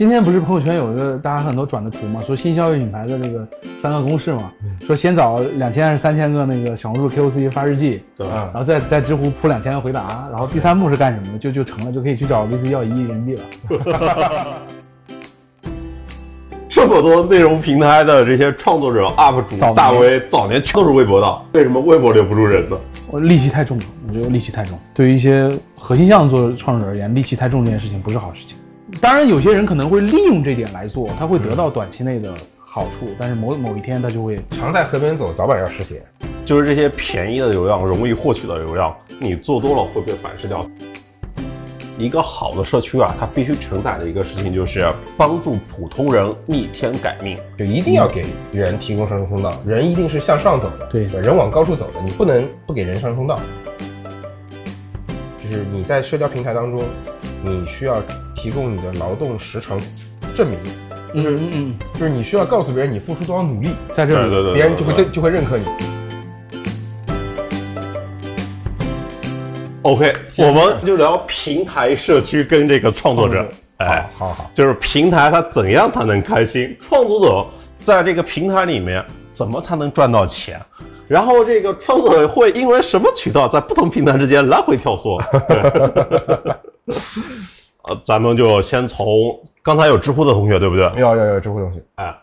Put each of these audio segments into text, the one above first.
今天不是朋友圈有一个大家很多转的图嘛，说新消费品牌的这个三个公式嘛，说先找两千还是三千个那个小红书 KOC 发日记，对吧？然后再在知乎铺两千个回答，然后第三步是干什么的？就就成了，就可以去找 VC 要一亿人民币了。这么多内容平台的这些创作者、UP 主早、大 V，早年全都是微博的，为什么微博留不住人呢？我戾气太重了，我觉得戾气太重。对于一些核心项目做创作者而言，戾气太重这件事情不是好事情。当然，有些人可能会利用这点来做，他会得到短期内的好处，但是某某一天他就会常在河边走，早晚要湿鞋。就是这些便宜的流量、容易获取的流量，你做多了会被反噬掉。一个好的社区啊，它必须承载的一个事情就是帮助普通人逆天改命。就一定要给人提供上升通道，人一定是向上走的，对人往高处走的，你不能不给人上升通道。就是你在社交平台当中，你需要提供你的劳动时长证明，嗯嗯嗯，就是你需要告诉别人你付出多少努力，在这里对对对，别人就会对认就会认可你。OK，我们就聊平台社区跟这个创作者。哎，好好好，就是平台它怎样才能开心？创作者在这个平台里面怎么才能赚到钱？然后这个创作者会因为什么渠道在不同平台之间来回跳梭？对，呃，咱们就先从刚才有知乎的同学对不对？有有有知乎同学，哎，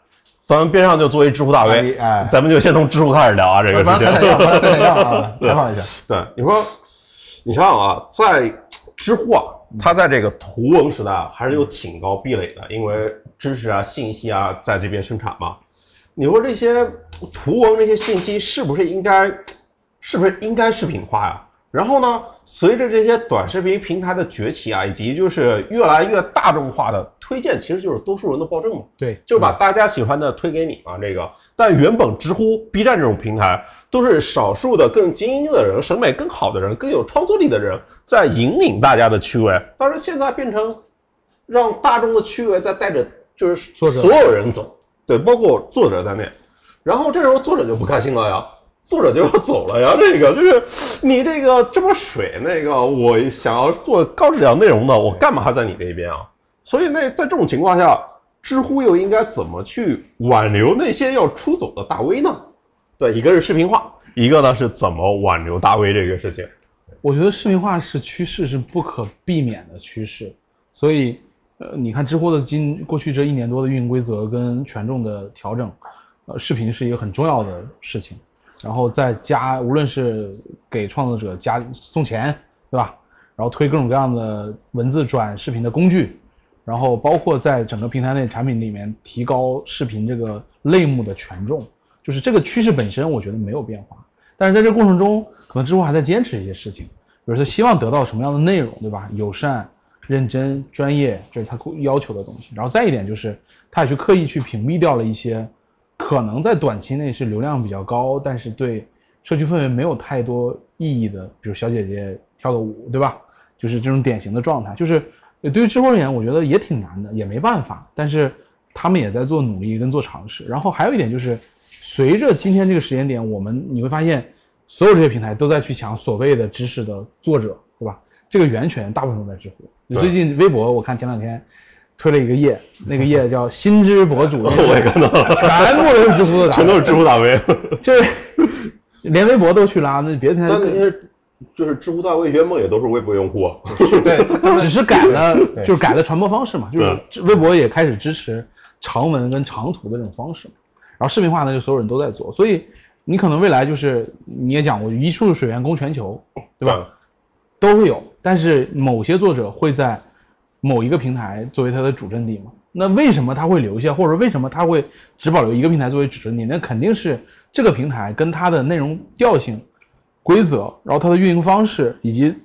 咱们边上就作为知乎大 V，哎咱们就先从知乎开始聊啊，这个事情采。访一下。对，你说，你想想啊，在知乎啊，它在这个图文时代啊，还是有挺高壁垒的，因为知识啊、信息啊在这边生产嘛。你说这些图文这些信息是不是应该，是不是应该视频化呀？然后呢，随着这些短视频平台的崛起啊，以及就是越来越大众化的推荐，其实就是多数人的暴政嘛。对，就是把大家喜欢的推给你嘛，这个。但原本知乎、B 站这种平台都是少数的更精英的人、审美更好的人、更有创作力的人在引领大家的趣味，但是现在变成让大众的趣味在带着就是所有人走，对，包括作者在内。然后这时候作者就不开心了呀，作者就要走了呀。这个就是你这个这么水，那个我想要做高质量内容的，我干嘛还在你这边啊？所以那在这种情况下，知乎又应该怎么去挽留那些要出走的大 V 呢？对，一个是视频化，一个呢是怎么挽留大 V 这个事情。我觉得视频化是趋势，是不可避免的趋势。所以，呃，你看知乎的今过去这一年多的运营规则跟权重的调整，呃，视频是一个很重要的事情。然后再加，无论是给创作者加送钱，对吧？然后推各种各样的文字转视频的工具，然后包括在整个平台内产品里面提高视频这个类目的权重，就是这个趋势本身，我觉得没有变化。但是在这过程中，可能知乎还在坚持一些事情，比如说希望得到什么样的内容，对吧？友善、认真、专业，这是他要求的东西。然后再一点就是，他也去刻意去屏蔽掉了一些可能在短期内是流量比较高，但是对社区氛围没有太多意义的，比如小姐姐跳个舞，对吧？就是这种典型的状态。就是对于知乎而言，我觉得也挺难的，也没办法。但是他们也在做努力跟做尝试。然后还有一点就是，随着今天这个时间点，我们你会发现，所有这些平台都在去抢所谓的知识的作者，对吧？这个源泉大部分都在知乎。最近微博我看前两天推了一个页，那个页叫“新知博主”，我也看到了，全部都是知乎的全都是知乎大 V。就是连微博都去拉，那别的平台但那些就是知乎大 V 原本也都是微博用户啊。对，只是改了，就是改了传播方式嘛，就是微博也开始支持长文跟长图的这种方式嘛，然后视频化呢，就所有人都在做，所以你可能未来就是你也讲过，一处水源攻全球，对吧？都会有，但是某些作者会在某一个平台作为它的主阵地嘛？那为什么它会留下，或者为什么它会只保留一个平台作为主阵地？那肯定是这个平台跟它的内容调性、规则，然后它的运营方式，以及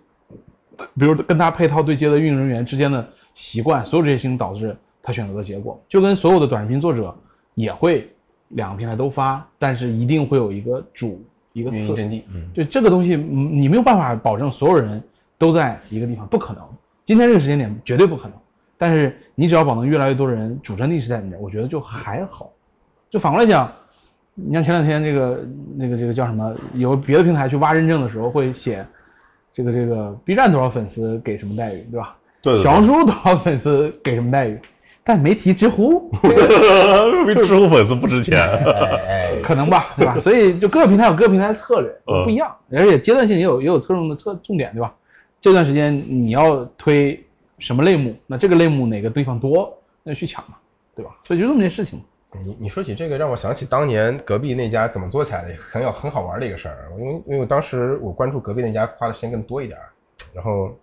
比如跟它配套对接的运营人员之间的习惯，所有这些事情导致他选择的结果。就跟所有的短视频作者也会两个平台都发，但是一定会有一个主一个次阵地，嗯，对这个东西，嗯你没有办法保证所有人都在一个地方，不可能。今天这个时间点绝对不可能。但是你只要保证越来越多的人主阵地是在你这儿，我觉得就还好。就反过来讲，你像前两天这个那个这个叫什么，有别的平台去挖认证的时候会写这个这个 B 站多少粉丝给什么待遇，对吧？对对对小红书多少粉丝给什么待遇？但没提知乎，因为知乎粉丝不值钱。哎，可能吧，对吧？所以就各个平台有各个平台的策略嗯不一样，而且阶段性也有也有侧重的侧重点，对吧？这段时间你要推什么类目，那这个类目哪个地方多，那就去抢嘛，对吧？所以就这么件事情。你你说起这个，让我想起当年隔壁那家怎么做起来的，很有很好玩的一个事儿。因为因为我当时我关注隔壁那家花的时间更多一点儿，然后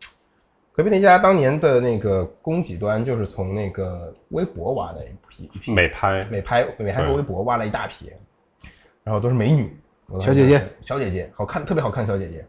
隔壁那家当年的那个供给端就是从那个微博挖的一批一批美拍，美拍美拍和微博挖了一大批，然后都是美女，小姐姐，小姐姐，好看，特别好看小姐姐。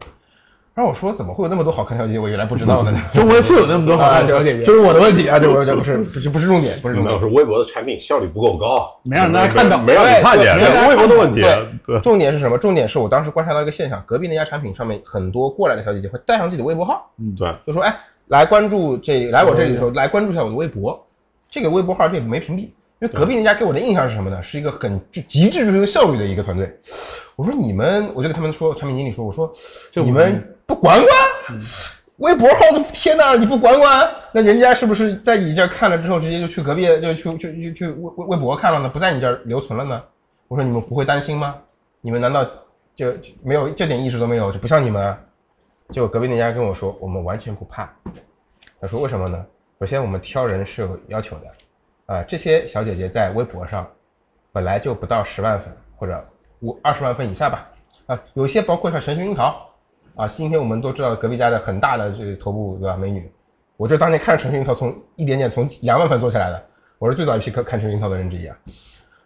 然后我说怎么会有那么多好看小姐姐？我原来不知道的呢。中国是有那么多好看的小姐姐，就是我的问题啊！这我这不是不是不是重点，不是重点没有。是微博的产品效率不够高，没让大家看到没让你看见，微博的问题。对对，重点是什么？重点是我当时观察到一个现象，隔壁那家产品上面很多过来的小姐姐会带上自己的微博号，嗯对，就说哎，来关注这来我这里的时候，来关注一下我的微博。这个微博号这也没屏蔽，因为隔壁那家给我的印象是什么呢？是一个很极致追求效率的一个团队。我说你们，我就跟他们说，产品经理说，我说这你们不管管，微博号的天哪，你不管管，那人家是不是在你这儿看了之后，直接就去隔壁就去去去去微微微博看了呢？不在你这儿留存了呢？我说你们不会担心吗？你们难道就就没有这点意识都没有，就不像你们啊？结果隔壁那家跟我说，我们完全不怕。他说为什么呢？首先我们挑人是有要求的，啊、这些小姐姐在微博上本来就不到十万粉或者五二十万粉以下吧，啊、有些包括像神寻樱桃，啊，今天我们都知道隔壁家的很大的这个头部对吧美女，我这当年看着陈寻樱桃从一点点从两万粉做起来的，我是最早一批看看陈寻樱桃的人之一啊。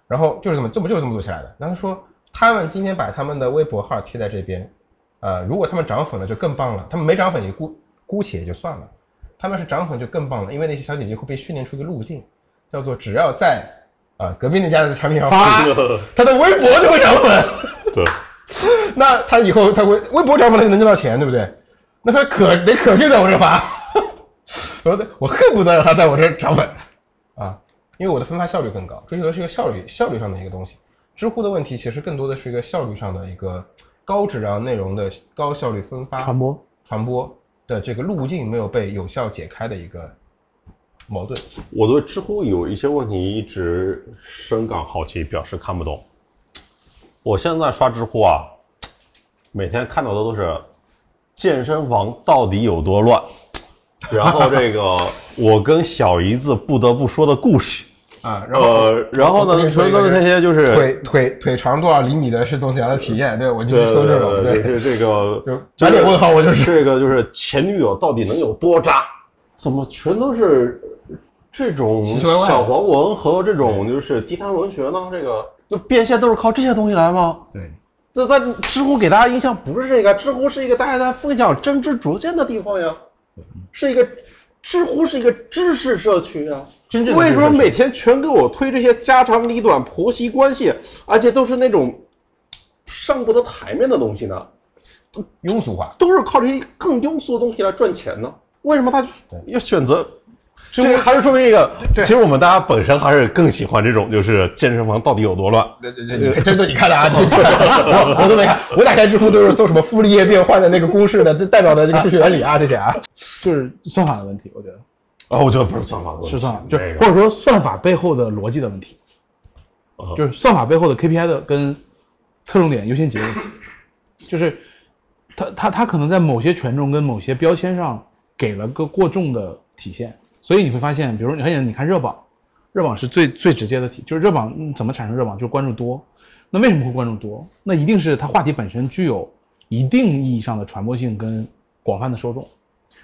然后就是这么这么就是这么做起来的。然后说他们今天把他们的微博号贴在这边，呃，如果他们涨粉了就更棒了，他们没涨粉也姑姑且也就算了，他们是涨粉就更棒了，因为那些小姐姐会被训练出一个路径，叫做只要在啊、隔壁那家的产品上发，他的微博就会涨粉。对，那他以后他会微博涨粉，他就能挣到钱，对不对？那他可得可劲在我这发，我说我恨不得让他在我这涨粉啊，因为我的分发效率更高，追求的是一个效率效率上的一个东西。知乎的问题其实更多的是一个效率上的一个高质量内容的高效率分发传播。传播的这个路径没有被有效解开的一个矛盾。我对知乎有一些问题一直深感好奇，表示看不懂。我现在刷知乎啊，每天看到的都是健身房到底有多乱，然后这个 我跟小姨子不得不说的故事，啊，然后、呃，然后呢，全都是那些就是腿腿腿长多少厘米的是东西样的体验，对我就对去搜这种，对，对，这这个 就满脸问号，我就是。这个就是前女友到底能有多渣？怎么全都是这种小黄文和这种就是地摊文学呢？这个就变现都是靠这些东西来吗？对，这在知乎给大家印象不是这个，知乎是一个大家在分享真知灼见的地方呀，是一个知乎是一个知识社区啊。真正为什么每天全给我推这些家长里短、婆媳关系，而且都是那种上不得台面的东西呢？庸俗化？都是靠这些更庸俗的东西来赚钱呢？为什么他要选择？这个还是说明一个，其实我们大家本身还是更喜欢这种，就是健身房到底有多乱。对对对，你真的 你看的啊？我我都没看，我打开知乎都是搜什么傅立叶变换的那个公式的，这代表的这个数学原理啊，这些啊。就是算法的问题，我觉得啊，我觉得不是算法的问题，是算法，就或者说算法背后的逻辑的问题，啊就是算法背后的 KPI 的跟侧重点优先级的问题，就是他他他可能在某些权重跟某些标签上给了个过重的体现，所以你会发现，比如你很简单，你看热榜，热榜是最最直接的题，就是热榜嗯怎么产生热榜，就是关注多。那为什么会关注多？那一定是它话题本身具有一定意义上的传播性跟广泛的受众。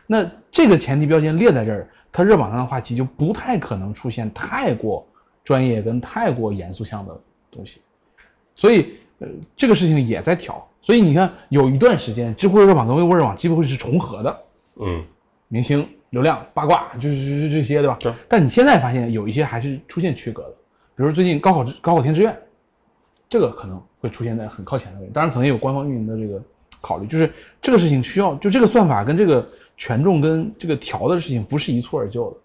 那这个前提标签列在这儿，它热榜上的话题就不太可能出现太过专业跟太过严肃向的东西，所以呃这个事情也在调。所以你看，有一段时间，知乎热榜跟微博热榜几乎会是重合的，嗯，明星流量八卦就是就是这些，对吧？对。但你现在发现有一些还是出现区隔的，比如最近高考之高考填志愿，这个可能会出现在很靠前的位置，当然可能也有官方运营的这个考虑，就是这个事情需要就这个算法跟这个权重跟这个调的事情不是一蹴而就的，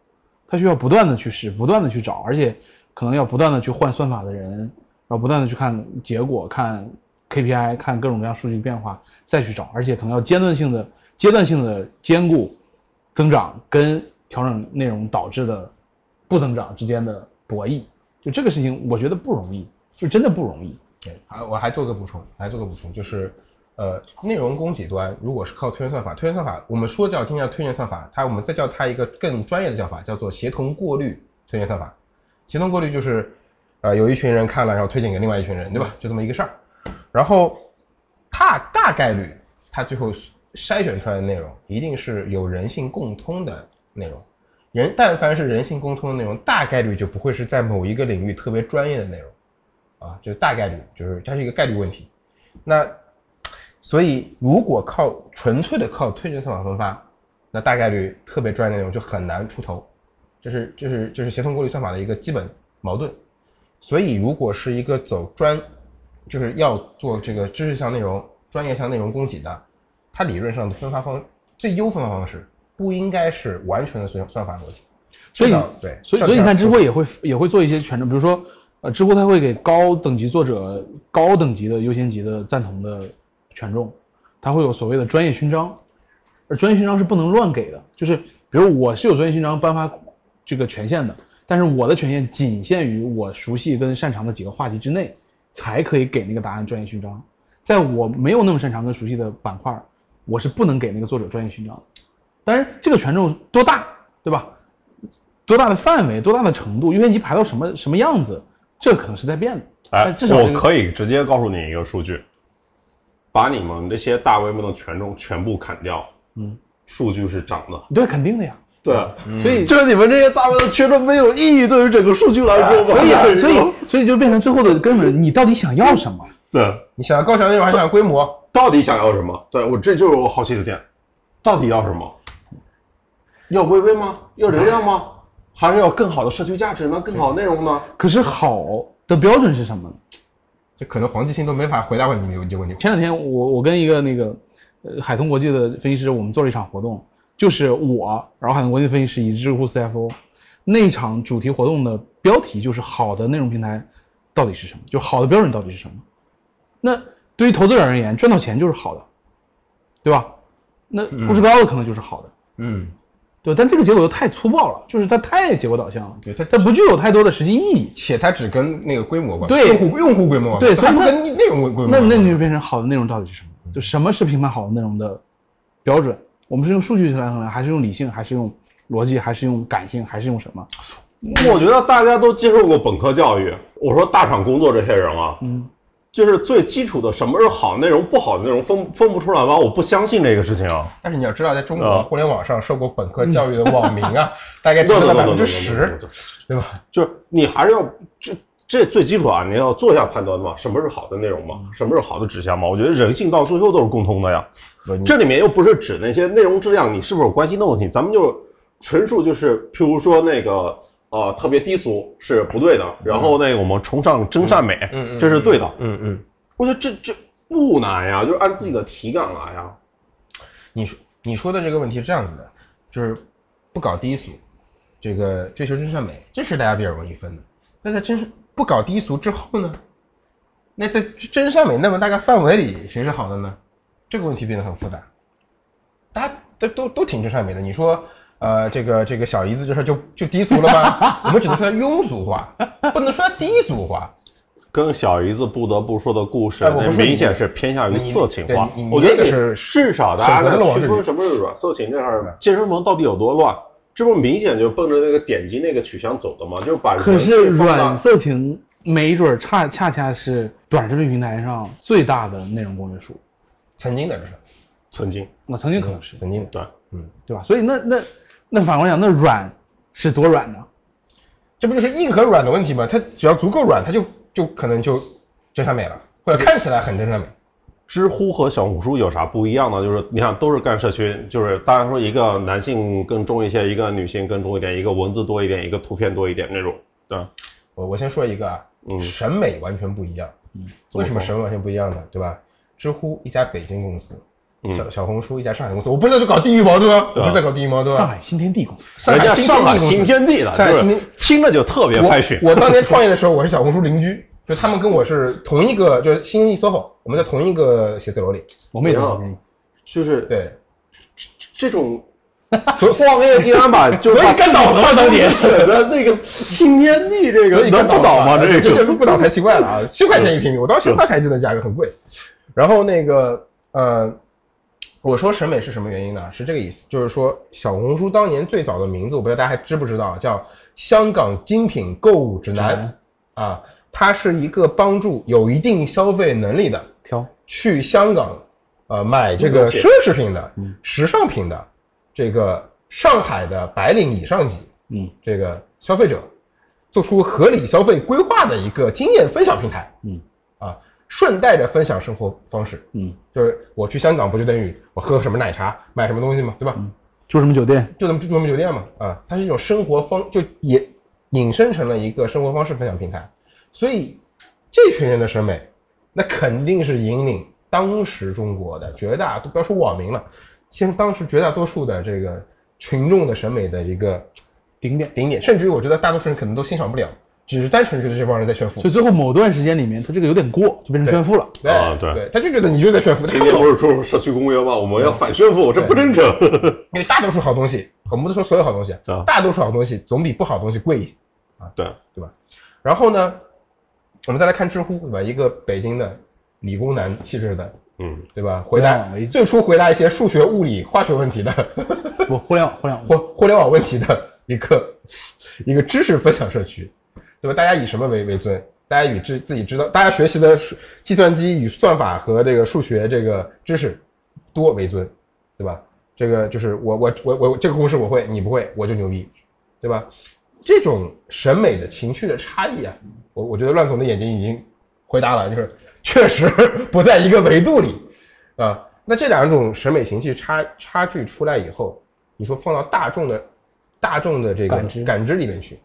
它需要不断的去试，不断的去找，而且可能要不断的去换算法的人，然后不断的去看结果、看 KPI、看各种各样数据变化，再去找，而且可能要阶段性的、阶段性的兼顾增长跟调整内容导致的不增长之间的博弈。就这个事情，我觉得不容易，就真的不容易。对，还我还做个补充，还做个补充，就是，呃，内容供给端如果是靠推荐算法，推荐算法我们说叫听叫推荐算法，它我们再叫它一个更专业的叫法，叫做协同过滤推荐算法。协同过滤就是，呃，有一群人看了，然后推荐给另外一群人，对吧？就这么一个事儿。然后，它大概率，它最后筛选出来的内容一定是有人性共通的内容。人但凡是人性共通的内容，大概率就不会是在某一个领域特别专业的内容。啊，就大概率，就是它是一个概率问题。那所以如果靠纯粹的靠推荐算法分发，那大概率特别专业内容就很难出头，这是这是这是协同过滤算法的一个基本矛盾。所以如果是一个走专，就是要做这个知识向内容、专业向内容供给的，它理论上的分发方最优分发方式不应该是完全的算算法逻辑。所以对，所以所以你看，知乎也会也会做一些权重，比如说，呃，知乎它会给高等级作者高等级的优先级的赞同的权重，它会有所谓的专业勋章，而专业勋章是不能乱给的，就是比如我是有专业勋章颁发这个权限的，但是我的权限仅限于我熟悉跟擅长的几个话题之内，才可以给那个答案专业勋章，在我没有那么擅长跟熟悉的板块，我是不能给那个作者专业勋章的。当然，这个权重多大，对吧？多大的范围，多大的程度，优先级排到什么什么样子，这可能是在变的。哎至少、这个、我可以直接告诉你一个数据，把你们这些大规模的权重全部砍掉，嗯，数据是涨的。对，肯定的呀。对，所以就是你们这些大规模的权重没有意义，对于整个数据来说吧。所以啊，所以 所以就变成最后的根本，你到底想要什么？对，你想要高强内容还是想要规模？到底想要什么？对我这就是我好奇的点，到底要什么？要微微吗？要流量吗？还是要更好的社区价值呢？更好的内容呢？可是好的标准是什么呢？这可能黄继新都没法回答问你这个问题。前两天我我跟一个那个呃海通国际的分析师，我们做了一场活动，就是我，然后海通国际分析师以及知乎 CFO，那场主题活动的标题就是好的内容平台到底是什么？就好的标准到底是什么？那对于投资者而言，赚到钱就是好的，对吧？那估值高的可能就是好的，嗯，对，但这个结果又太粗暴了，就是它太结果导向了，对它它不具有太多的实际意义。且它只跟那个规模关系，对用户用户规模关系，对所以它不跟内容规模那关系。那你就变成好的内容到底是什么？就什么是评判好的内容的标准？我们是用数据来衡量，还是用理性，还是用逻辑，还是用感性，还是用什么？我觉得大家都接受过本科教育。我说大厂工作这些人啊，嗯，就是最基础的什么是好内容，不好的内容分分不出来吗？我不相信这个事情啊。但是你要知道，在中国啊互联网上受过本科教育的网民啊，大概只占了百分之十，对吧？就是你还是要这这最基础啊，你要做一下判断嘛，什么是好的内容嘛，什么是好的指向嘛？我觉得人性到最后都是共通的呀。这里面又不是指那些内容质量你是否有关心的问题，咱们就纯属就是，譬如说那个呃特别低俗是不对的，然后那个我们崇尚真善美，嗯嗯这是对的。嗯嗯，我觉得这这不难呀，就是按自己的体感来呀。你说你说的这个问题是这样子的，就是不搞低俗，这个追求真善美，这是大家比较容易分的。那在真不搞低俗之后呢？那在真善美那么大个范围里，谁是好的呢？这个问题变得很复杂。大家都都都挺真善美的，你说，呃，这个这个小姨子这事儿就就低俗了吗？我们只能说它庸俗化，不能说它低俗化。跟小姨子不得不说的故事，那明显是偏向于色情化。我觉得是至少大家能区分什么是软色情这事儿，健身房到底有多乱？这不明显就奔着那个点击那个取向走的吗？就是把人可是软色情没准儿恰恰恰是短视频平台上最大的内容公约数。曾经的这是曾经我曾经可能是，曾经的，对，对吧？所以那那那反过来讲，那软是多软呢？这不就是硬和软的问题吗？它只要足够软，它就就可能就真善美了，或者看起来很真善美。知乎和小红书有啥不一样呢？就是你看都是干社区，就是当然说一个男性更重一些，一个女性更重一点，一个文字多一点，一个图片多一点那种。对，我我先说一个啊，嗯审美完全不一样。嗯为什么审美完全不一样呢？对吧？知乎一家北京公司，嗯小小红书一家上海公司。我不是在搞地域矛盾啊，我不是在搞地域矛盾啊。上海新天地公司，人家上海新天地的，上海新天听着就特别我 fashion。我当年创业的时候，我是小红书邻居，就他们跟我是同一个，就是新天地 SOHO，我们在同一个写字楼里。我们也同意。就是对，这种创业竟然把就所以 把干倒了嘛当年选择那个新天地这个所以能不倒吗？这这个这不倒才奇怪了啊！七块钱一平米，我到现在还记得价格很贵。然后那个呃，我说审美是什么原因呢？是这个意思，就是说小红书当年最早的名字，我不知道大家还知不知道，叫香港精品购物指南啊，它是一个帮助有一定消费能力的挑去香港呃买这个奢侈品的、时尚品的这个上海的白领以上级嗯这个消费者做出合理消费规划的一个经验分享平台。嗯，啊，顺带着分享生活方式，嗯，就是我去香港不就等于我喝什么奶茶、买什么东西嘛，对吧？住什么酒店？就这么住什么酒店嘛，啊，它是一种生活方，就也引申成了一个生活方式分享平台。所以这群人的审美，那肯定是引领当时中国的绝大都不要说网民了，其实当时绝大多数的这个群众的审美的一个顶点。顶点，甚至于我觉得大多数人可能都欣赏不了，只是单纯觉得这帮人在炫富所。以最后某段时间里面，他这个有点过，就变成炫富了。对啊对对，他就觉得你就在炫富，今天不是出社区公约吗？我们要反炫富，这不真诚。因为大多数好东西，我们不是说所有好东西啊，大多数好东西总比不好东西贵一些啊。对，对吧？然后呢，我们再来看知乎，对吧？一个北京的理工男气质的，嗯，对吧？回答最初回答一些数学、物理、化学问题的不，互联网，互联网。互互联网问题的一个一个知识分享社区，对吧？大家以什么为为尊？大家以知自己知道，大家学习的数计算机与算法和这个数学这个知识多为尊，对吧？这个就是我我我我这个公式我会，你不会，我就牛逼，对吧？这种审美的情绪的差异啊，我我觉得乱总的眼睛已经回答了，就是确实 不在一个维度里啊。那这两种审美情绪差差距出来以后，你说放到大众的大众的这个感知感知里面去，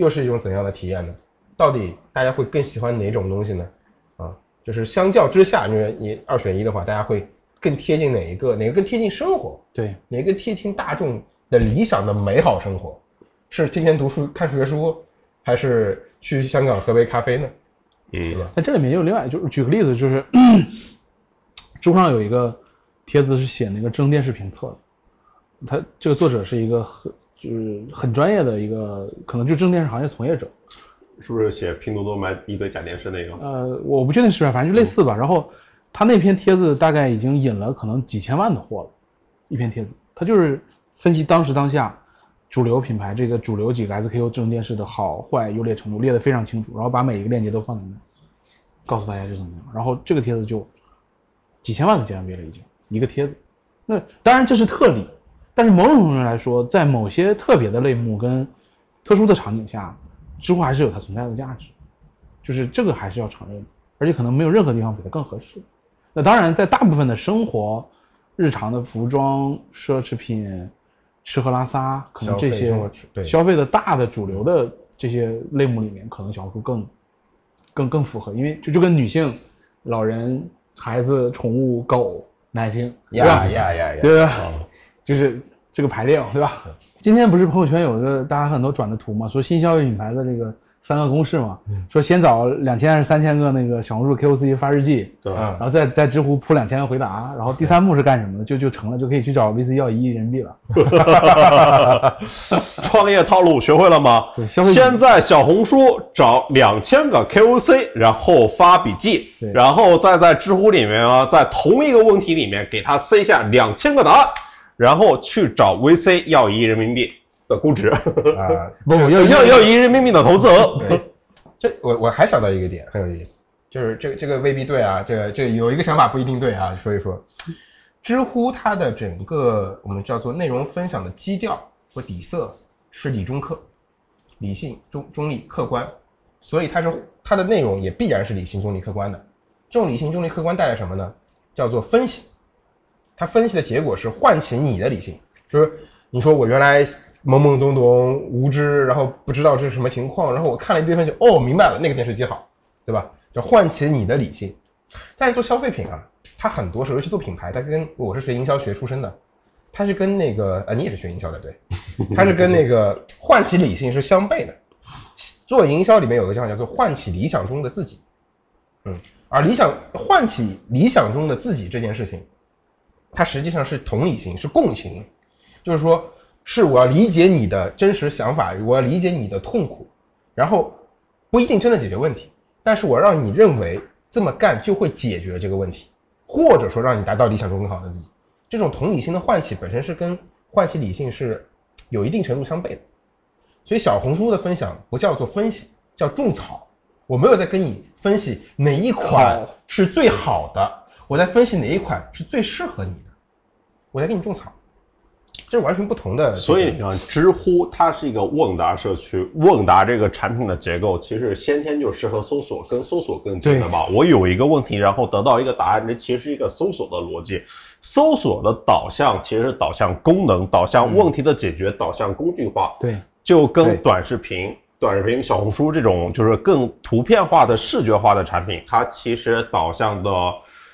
又是一种怎样的体验呢？到底大家会更喜欢哪种东西呢？啊，就是相较之下，因为你二选一的话，大家会更贴近哪一个？哪个更贴近生活？对，哪个更贴近大众的理想的美好生活？是天天读书看数学书，还是去香港喝杯咖啡呢？嗯，那这里面也有另外，就是举个例子，就是 知乎上有一个帖子是写那个智能电视评测的，他这个作者是一个很就是很专业的一个，可能就智能电视行业从业者。是不是写拼多多买一堆假电视那个？呃，我不确定是不是，反正就类似吧。然后他那篇帖子大概已经引了可能几千万的货了，一篇帖子，他就是分析当时当下主流品牌这个主流几个 SKU 智能电视的好坏优劣程度列得非常清楚，然后把每一个链接都放在那，告诉大家是怎么样。然后这个帖子就几千万的 GMV 了，已经一个帖子。那当然这是特例，但是某种程度上来说，在某些特别的类目跟特殊的场景下，知乎还是有它存在的价值。就是这个还是要承认的，而且可能没有任何地方比它更合适。那当然，在大部分的生活、日常的服装、奢侈品、吃喝拉撒，可能这些消费的大的主流的这些类目里面，可能小红书更更更符合，因为就就跟女性、老人、孩子、宠物、狗、男性，呀呀呀呀！对吧？就是这个排列，对吧？今天不是朋友圈有一个大家很多转的图嘛，说新消费品牌的这个三个公式嘛，说先找两千还是三千个那个小红书 KOC 发日记，对吧？然后再在知乎铺两千个回答，然后第三步是干什么的？就就成了，就可以去找 VC 要一亿人民币了。创业套路学会了吗对消费？先在小红书找两千个 KOC，然后发笔记，然后再在知乎里面啊，在同一个问题里面给他塞下两千个答案，然后去找 VC 要一亿人民币的估值，啊，不 不，要要要一亿人民币的投资额。对，这我我还想到一个点很有意思，就是这个这个未必对啊，这个这个有一个想法不一定对啊，说一说。知乎它的整个我们叫做内容分享的基调和底色是理中客，理性、中中立、客观，所以它是它的内容也必然是理性、中立、客观的。这种理性、中立、客观带来什么呢？叫做分析。它分析的结果是唤起你的理性，就是你说我原来懵懵懂懂、无知，然后不知道这是什么情况，然后我看了一堆分析，哦，明白了，那个电视机好，对吧？就唤起你的理性。但是做消费品啊，它很多时候，尤其做品牌，它跟我是学营销学出身的，它是跟那个啊，你也是学营销的，对，它是跟那个唤起理性是相悖的。做营销里面有个叫法叫做唤起理想中的自己，嗯，而理想唤起理想中的自己这件事情，它实际上是同理心，是共情，就是说，是我要理解你的真实想法，我要理解你的痛苦，然后不一定真的解决问题，但是我让你认为这么干就会解决这个问题，或者说让你达到理想中更好的自己。这种同理心的唤起本身是跟唤起理性是有一定程度相悖的。所以小红书的分享不叫做分析，叫种草。我没有在跟你分析哪一款是最好的，我在分析哪一款是最适合你的，我在给你种草，这是完全不同的。所以你看，知乎它是一个问答社区，问答这个产品的结构其实先天就适合搜索，跟搜索更近的嘛。我有一个问题，然后得到一个答案，这其实是一个搜索的逻辑。搜索的导向其实是导向功能，导向问题的解决，导向工具化。对。就跟短视频、短视频、小红书这种就是更图片化的视觉化的产品，它其实导向的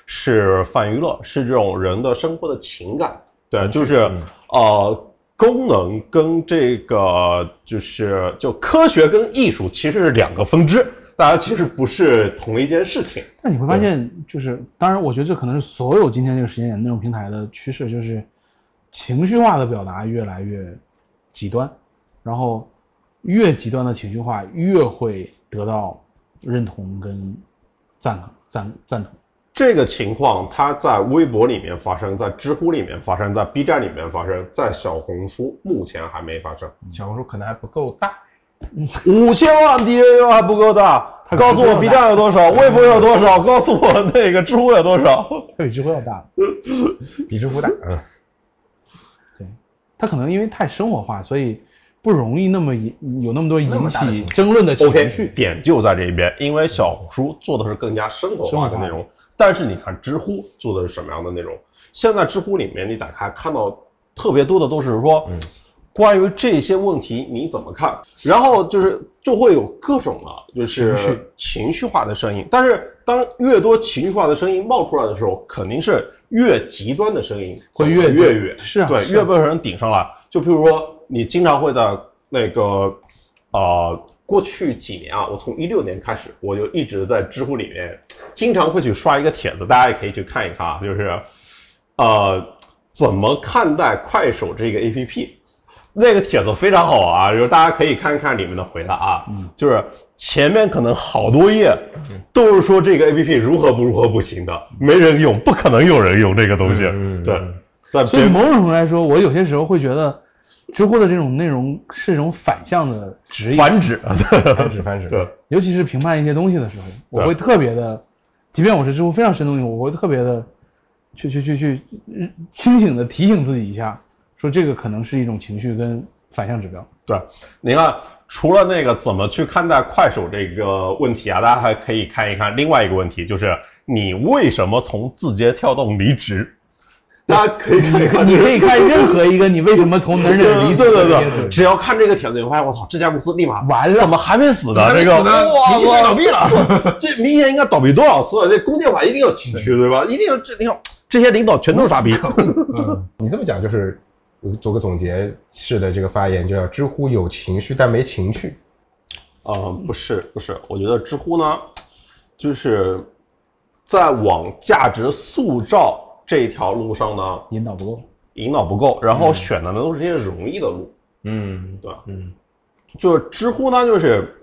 是泛娱乐，是这种人的生活的情感。对，就是呃，功能跟这个就是就科学跟艺术其实是两个分支，大家其实不是同一件事情。但你会发现，就是当然，我觉得这可能是所有今天这个时间点内容平台的趋势，就是情绪化的表达越来越极端。然后，越极端的情绪化越会得到认同跟赞赞赞同。这个情况它在微博里面发生，在知乎里面发生，在 B 站里面发生，在小红书目前还没发生。小红书可能还不够大，五千万 DAU 还不够大。告诉我 B 站有多少，微博有多少？告诉我那个知乎有多少？它比知乎要大，比知乎大。嗯，对，它可能因为太生活化，所以。不容易那么引有那么多引起争论的情绪，点就在这边，因为小红书做的是更加生活化的内容，但是你看知乎做的是什么样的内容？现在知乎里面你打开看到特别多的都是说，关于这些问题你怎么看？然后就是就会有各种啊，就是情绪化的声音。但是当越多情绪化的声音冒出来的时候，肯定是越极端的声音会越越远，是啊，对，越被人顶上来。就比如说。你经常会在那个，呃，过去几年啊，我从一六年开始，我就一直在知乎里面，经常会去刷一个帖子，大家也可以去看一看啊，就是，呃，怎么看待快手这个 APP？那个帖子非常好啊，就是大家可以看一看里面的回答啊，就是前面可能好多页都是说这个 APP 如何不如何不行的，没人用，不可能有人用这个东西，对，所以某种程度来说，我有些时候会觉得。知乎的这种内容是一种反向的指引，反 指，反指，反指。对，尤其是评判一些东西的时候，我会特别的，即便我是知乎非常深度用户，我会特别的去去去去清醒的提醒自己一下，说这个可能是一种情绪跟反向指标。对，你看，除了那个怎么去看待快手这个问题啊，大家还可以看一看另外一个问题，就是你为什么从字节跳动离职？大家可以看一看，你可以看任何一个，你为什么从哪哪离职？对对对，只要看这个帖子，你发现我操，这家公司立马完了，怎么还没死呢？这个 哇，明天倒闭了，这明年应该倒闭多少次了？这供电法一定要清去，对吧？一定要这，你看这些领导全都是傻逼。你这么讲就是做个总结式的这个发言，就叫知乎有情绪但没情趣。呃，不是不是，我觉得知乎呢，就是在往价值塑造。这一条路上呢，引导不够，引导不够，然后选的呢都是些容易的路，嗯，对嗯，就是知乎呢，就是，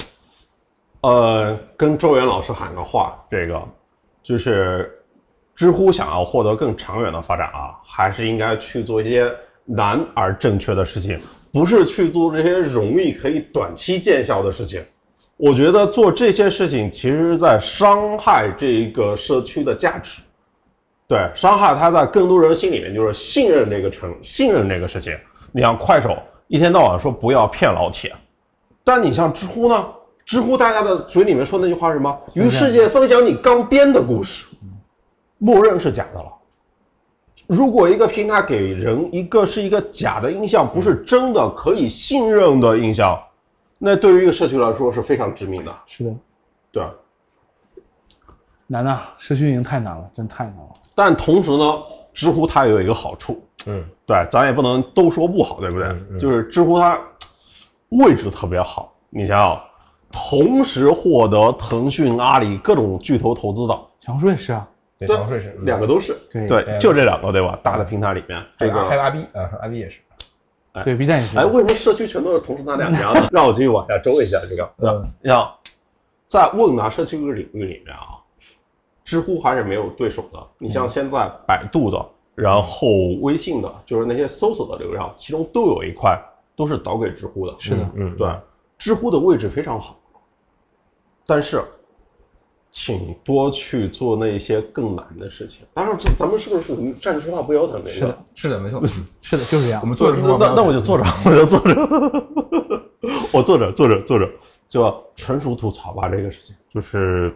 呃，跟周元老师喊个话，这个就是，知乎想要获得更长远的发展啊，还是应该去做一些难而正确的事情，不是去做这些容易可以短期见效的事情。我觉得做这些事情，其实是在伤害这一个社区的价值。对，伤害他在更多人心里面就是信任这个城信任这个事情。你像快手一天到晚说不要骗老铁，但你像知乎呢？知乎大家的嘴里面说那句话是什么？与世界分享你刚编的故事，默认是假的了。如果一个平台给人一个是一个假的印象，不是真的可以信任的印象，那对于一个社区来说是非常致命的。是的，对。难啊，社区运营太难了，真太难了。但同时呢，知乎它也有一个好处，嗯，对，咱也不能都说不好，对不对？就是知乎它位置特别好，你想想，同时获得腾讯、阿里各种巨头投资的，小红书也是啊，对，小红书是两个都是，对，就这两个对吧？大的平台里面，这个还有阿 B 啊，阿 B 也是，对 B 站也是。哎，为什么社区全都是同时那两家呢？让我继续往下周一下这个，对吧嗯？你想，在问答社区这个领域里面啊，知乎还是没有对手的。你像现在百度的，然后微信的，就是那些搜索的流量，其中都有一块都是导给知乎的。是的，嗯，对，知乎的位置非常好，但是，请多去做那些更难的事情。当然，这咱们是不是属于站着说话不腰疼那个？是的，是的，没错。是的，就是这样我。们坐着说话那那我就坐着，我就坐着，我坐着坐着坐着，就纯属吐槽吧。这个事情就是，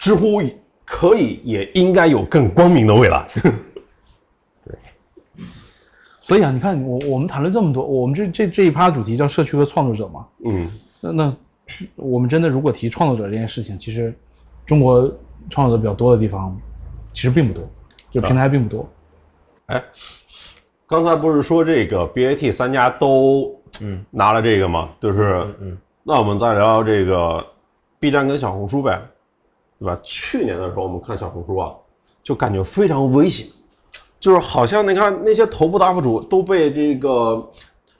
知乎可以也应该有更光明的未来。对 所以啊，你看我我们谈了这么多，我们这这这一趴主题叫社区和创作者嘛。嗯，那那我们真的如果提创作者这件事情，其实中国创作者比较多的地方其实并不多，就平台并不多。哎，刚才不是说这个 BAT 三家都嗯拿了这个吗？就是，嗯嗯那我们再聊聊这个 B 站跟小红书呗，对吧？去年的时候我们看小红书啊，就感觉非常危险，就是好像你看那些头部 UP 主都被这个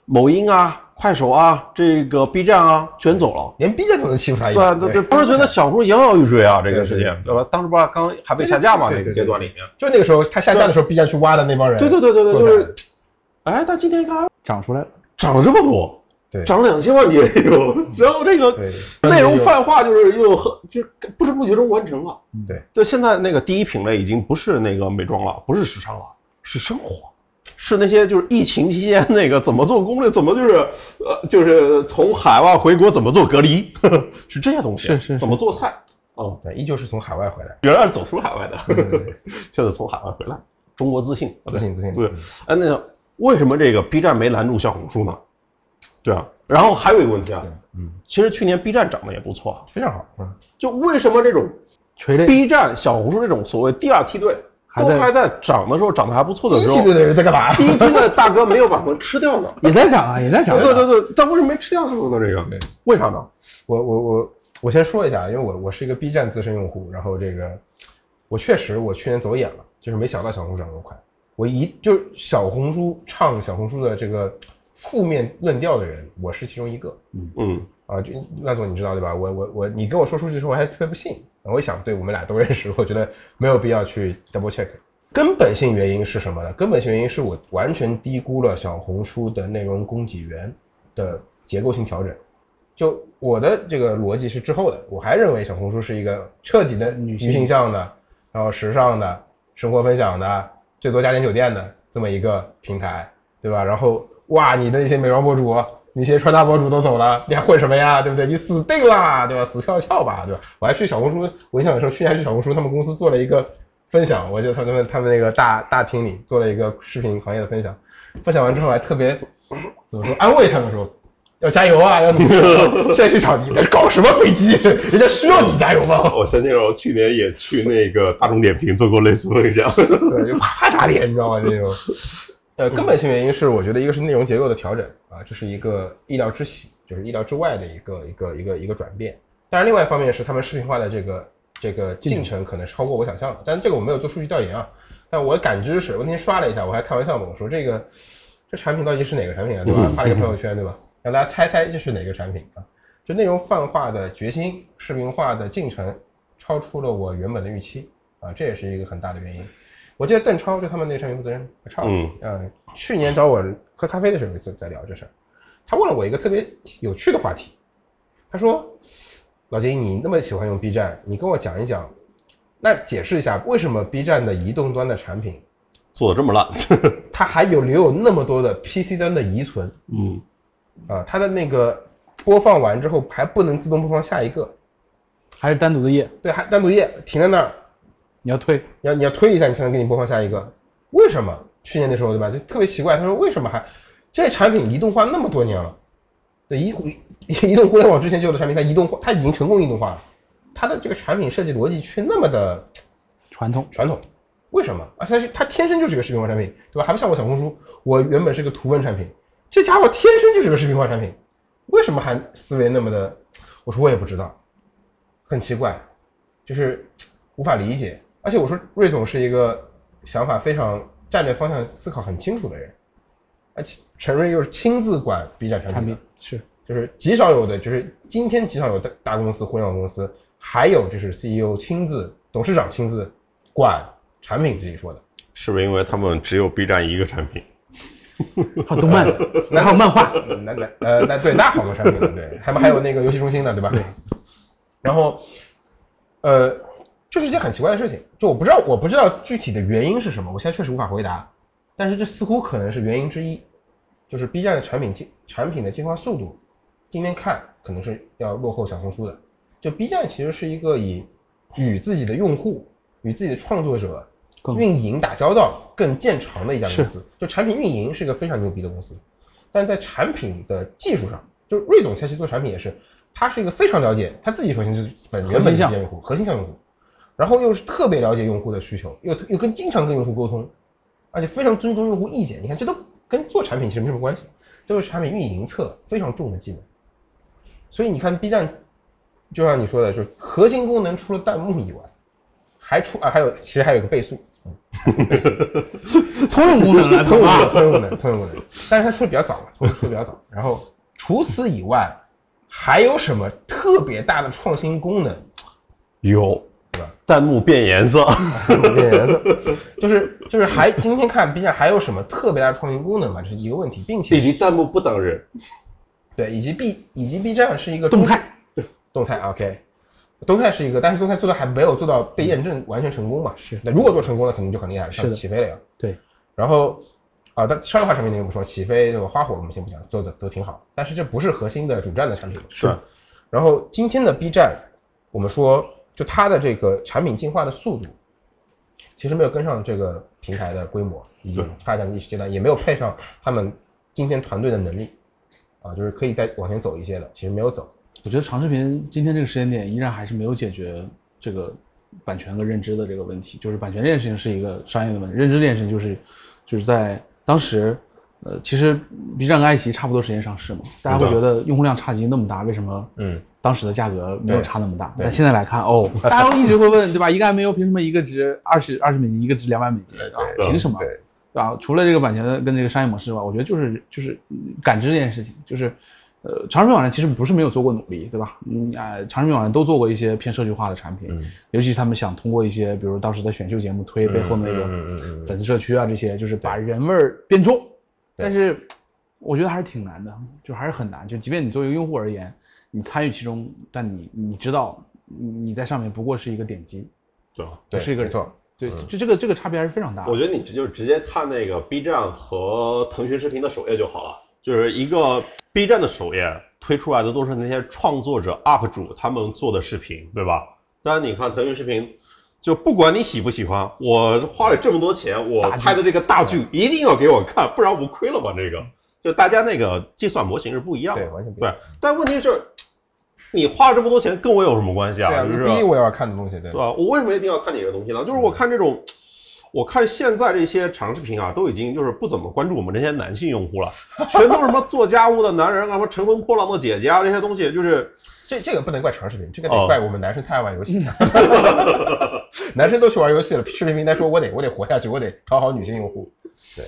某音啊、快手啊、这个 B 站啊卷走了。连 B 站都能欺负他一把。对对对，不是觉得小红书摇摇欲坠啊，这个事情对吧？当时不是刚还被下架嘛，那个阶段里面。就那个时候他下架的时候，B 站去挖的那帮人。对对对对对，就是，哎，他今天一看长出来了，长了这么多，对涨了两千万也有，然后这个内容泛化就是又很就是不知不觉中完成了。对对，现在那个第一品类已经不是那个美妆了，不是时尚了，是生活，是那些就是疫情期间那个怎么做攻略，怎么就是呃就是从海外回国怎么做隔离，呵 呵是这些东西，是是是怎么做菜。哦，对，依旧是从海外回来。原来是走出海外的，对对对现在从海外回来，中国自信，自信自信。对，哎，那个为什么这个 B 站没拦住小红书呢？对啊，然后还有一个问题啊，嗯，其实去年 B 站涨得也不错啊，非常好。嗯，就为什么这种垂类 B 站、小红书这种所谓第二梯队还都还在涨的时候，涨得还不错的时候第一梯，队的人在干嘛？第一梯队的大哥没有把他们吃掉呢？也在涨啊，也在涨。对对对，但为什么没吃掉他们呢？这个对为啥呢？我我我我先说一下，因为我我是一个 B 站资深用户，然后这个我确实我去年走眼了，就是没想到小红书涨这么快。我一就是小红书唱小红书的这个负面论调的人，我是其中一个嗯嗯啊。就赖总你知道对吧？我我我你跟我说数据的时候，我还特别不信。我一想，对我们俩都认识，我觉得没有必要去 double check。根本性原因是什么呢？根本性原因是我完全低估了小红书的内容供给源的结构性调整。就我的这个逻辑是滞后的，我还认为小红书是一个彻底的女性向的，然后时尚的、生活分享的，最多家庭酒店的这么一个平台，对吧？然后哇，你的那些美妆博主、那些穿搭博主都走了，你还混什么呀？对不对？你死定了，对吧？死翘翘吧，对吧？我还去小红书，我印象很深，去年去小红书他们公司做了一个分享，我记得他们他们那个大大厅里做了一个视频行业的分享，分享完之后还特别怎么说安慰他们说。要加油啊！要努力啊！现在去想你在搞什么飞机？人家需要你加油吗？我想起来，我去年也去那个大众点评做过类似分享。对，就啪打脸，你知道吗？这种。呃，根本性原因是我觉得一个是内容结构的调整啊，这是一个意料之喜，就是意料之外的一个一个一个一个转变。当然，另外一方面是他们视频化的这个这个进程可能是超过我想象的，但是这个我没有做数据调研啊。但我的感知是，我那天刷了一下，我还开玩笑嘛，我说这个这产品到底是哪个产品啊？对吧？发了一个朋友圈，对吧？让大家猜猜这是哪个产品啊？就内容泛化的决心，视频化的进程超出了我原本的预期啊，这也是一个很大的原因。我记得邓超就他们那个产品负责人 Charles，嗯、去年找我喝咖啡的时候有一次在聊这事儿，他问了我一个特别有趣的话题，他说：“老金，你那么喜欢用 B 站，你跟我讲一讲，那解释一下为什么 B 站的移动端的产品做的这么烂，它还有留有那么多的 PC 端的遗存？嗯，啊？它的那个播放完之后还不能自动播放下一个，还是单独的页，对，还单独页停在那儿，你要推。你要你要推一下，你才能给你播放下一个。为什么？去年的时候对吧？就特别奇怪，他说为什么还这产品移动化那么多年了？对移移动互联网之前就有的产品，它移动化，它已经成功移动化了，它的这个产品设计逻辑却那么的传统，传统，为什么？而且它天生就是个视频化产品，对吧？还不像我小红书，我原本是个图文产品，这家伙天生就是个视频化产品，为什么还思维那么的？我说我也不知道，很奇怪，就是无法理解。而且我说瑞总是一个想法非常战略方向思考很清楚的人，而且陈瑞又是亲自管 B 站产产品是就是极少有的，就是今天极少有大大公司、互联网公司，还有就是 CEO 亲自、董事长亲自管产品自己说的。是不是因为他们只有 B 站一个产品？还有动漫，然后漫画，那那呃那对，那好多产品了，对，还还有那个游戏中心的，对吧？对。然后，呃，这是一件很奇怪的事情，就我不知道我不知道具体的原因是什么，我现在确实无法回答，但是这似乎可能是原因之一，就是 B 站的产品进产品的进化速度，今天看可能是要落后小红书的。就 B 站其实是一个以与自己的用户、与自己的创作者运营打交道更见长的一家公司。就产品运营是一个非常牛逼的公司，但在产品的技术上，就瑞总前期做产品也是，他是一个非常了解他自己首先就是本原本核心向就是用户核心向用户，然后又是特别了解用户的需求，又又跟经常跟用户沟通，而且非常尊重用户意见。你看，这都跟做产品其实没什么关系，这就是产品运营侧非常重的技能。所以你看 B 站，就像你说的，就是核心功能除了弹幕以外，还出啊还有其实还有一个倍速，通用功能来通用功能，通啊，通用功能，通用功能。但是它出的比较早嘛，通用出的比较早。然后除此以外，还有什么特别大的创新功能？有？弹幕变颜色，变颜色，就是就是还今天看 B 站还有什么特别大的创新功能吗？这是一个问题，并且以及弹幕不等人。对，以及 B 以及 B 站是一个动态，动态 OK，动态是一个，但是动态做的还没有做到被验证完全成功嘛？是。那如果做成功了，肯定就很厉害了，是起飞了呀。对，然后啊，但商业化产品那个不说，起飞这个花火我们先不讲，做的都挺好，但是这不是核心的主战的产品。是。然后今天的 B 站，我们说就它的这个产品进化的速度，其实没有跟上这个平台的规模以及发展的历史阶段，也没有配上他们今天团队的能力啊，就是可以再往前走一些的，其实没有走。我觉得长视频今天这个时间点依然还是没有解决这个版权和认知的这个问题。就是版权这件事情是一个商业的问题，认知这件事情就是就是在当时，呃，其实 B 站跟爱奇艺差不多时间上市嘛，大家会觉得用户量差距那么大，为什么嗯，当时的价格没有差那么大？但现在来看，哦，大家都一直会问，对吧？一个 MAU 凭什么一个值二十二十美金，一个值两百美金啊？对凭什么？对，对吧？除了这个版权的跟这个商业模式吧，我觉得就是就是嗯感知这件事情，就是呃，长视频网站其实不是没有做过努力，对吧？嗯啊、长视频网站都做过一些偏社区化的产品，嗯尤其他们想通过一些，比如当时的选秀节目推背后那个粉丝社区啊这些，就是把人味儿变重。但是我觉得还是挺难的，就还是很难。就即便你作为一个用户而言，你参与其中，但你你知道你你在上面不过是一个点击，对吧？对，是一个错，对，就这个这个差别还是非常大的。我觉得你就是直接看那个 B 站和腾讯视频的首页就好了，就是一个 B 站的首页推出来的都是那些创作者 UP 主他们做的视频，对吧？当然你看腾讯视频，就不管你喜不喜欢，我花了这么多钱，我拍的这个大剧一定要给我看，不然我亏了吧？这个就大家那个计算模型是不一样的，对完全不一样对。但问题是，你花了这么多钱跟我有什么关系啊？对啊，就是毕竟我也要看的东西，对对吧？我为什么一定要看你的东西呢？就是我看这种，我看现在这些长视频啊，都已经就是不怎么关注我们这些男性用户了，全都是什么做家务的男人啊，什么乘风破浪的姐姐啊，这些东西就是这这个不能怪长视频，这个哦得怪我们男生太爱玩游戏了。男生都去玩游戏了，视频平台说我得我得活下去，我得讨好女性用户。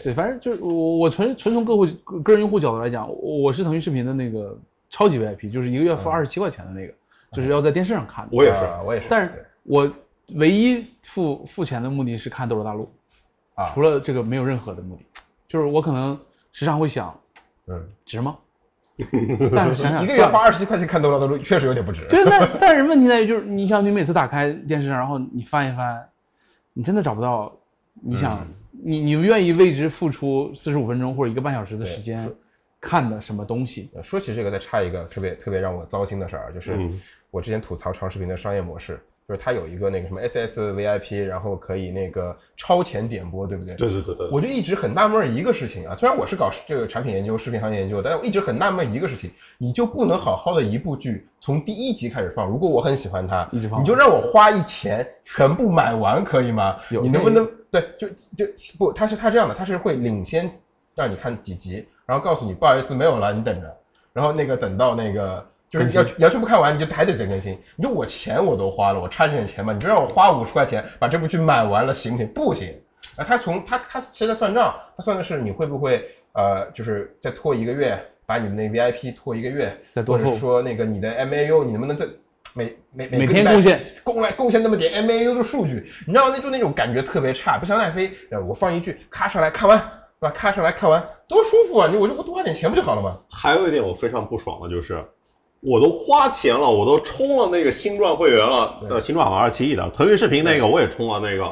对，反正就是我我纯纯从客户个人用户角度来讲，我我是腾讯视频的那个超级 VIP，就是一个月付二十七块钱的那个，就是要在电视上看的。我也是啊我也是，但是我唯一付付钱的目的是看斗罗大陆，啊除了这个没有任何的目的，就是我可能时常会想，嗯，值吗？但是想想一个月花二十七块钱看《斗罗大陆》确实有点不值。对，但但是问题在于，就是你想，你每次打开电视上，然后你翻一翻，你真的找不到你想、嗯你你愿意为之付出四十五分钟或者一个半小时的时间看的什么东西。呃说起这个，再插一个特别特别让我糟心的事儿，就是嗯我之前吐槽长视频的商业模式，就是它有一个那个什么 SS VIP，然后可以那个超前点播，对不对？对对对对，我就一直很纳闷一个事情啊，虽然我是搞这个产品研究、视频行业研究，但我一直很纳闷一个事情，你就不能好好的一部剧从第一集开始放？如果我很喜欢它，一直放你就让我花一钱全部买完，可以吗？有你能不能对？就就不，它是它这样的，它是会领先让你看几集，然后告诉你不好意思没有了，你等着，然后那个等到那个。就是要要全部看完，你就还得等更新。你说我钱我都花了，我差这点钱嘛？你就让我花五十块钱把这部剧买完了，行不行？不行。啊，他从他他其实在算账，他算的是你会不会呃，就是再拖一个月，把你们那 VIP 拖一个月，再多或者是说那个你的 MAU 你能不能再每每每天贡献贡来贡献那么点 MAU 的数据，你知道那就那种感觉特别差，不像奈飞，呃我放一句咔上来看完，对吧？咔上来看完多舒服啊！你我就不多花点钱不就好了吗？还有一点我非常不爽的就是，我都花钱了，我都充了那个星钻会员了，呃，星钻好像二十七亿的，腾讯视频那个我也充了那个，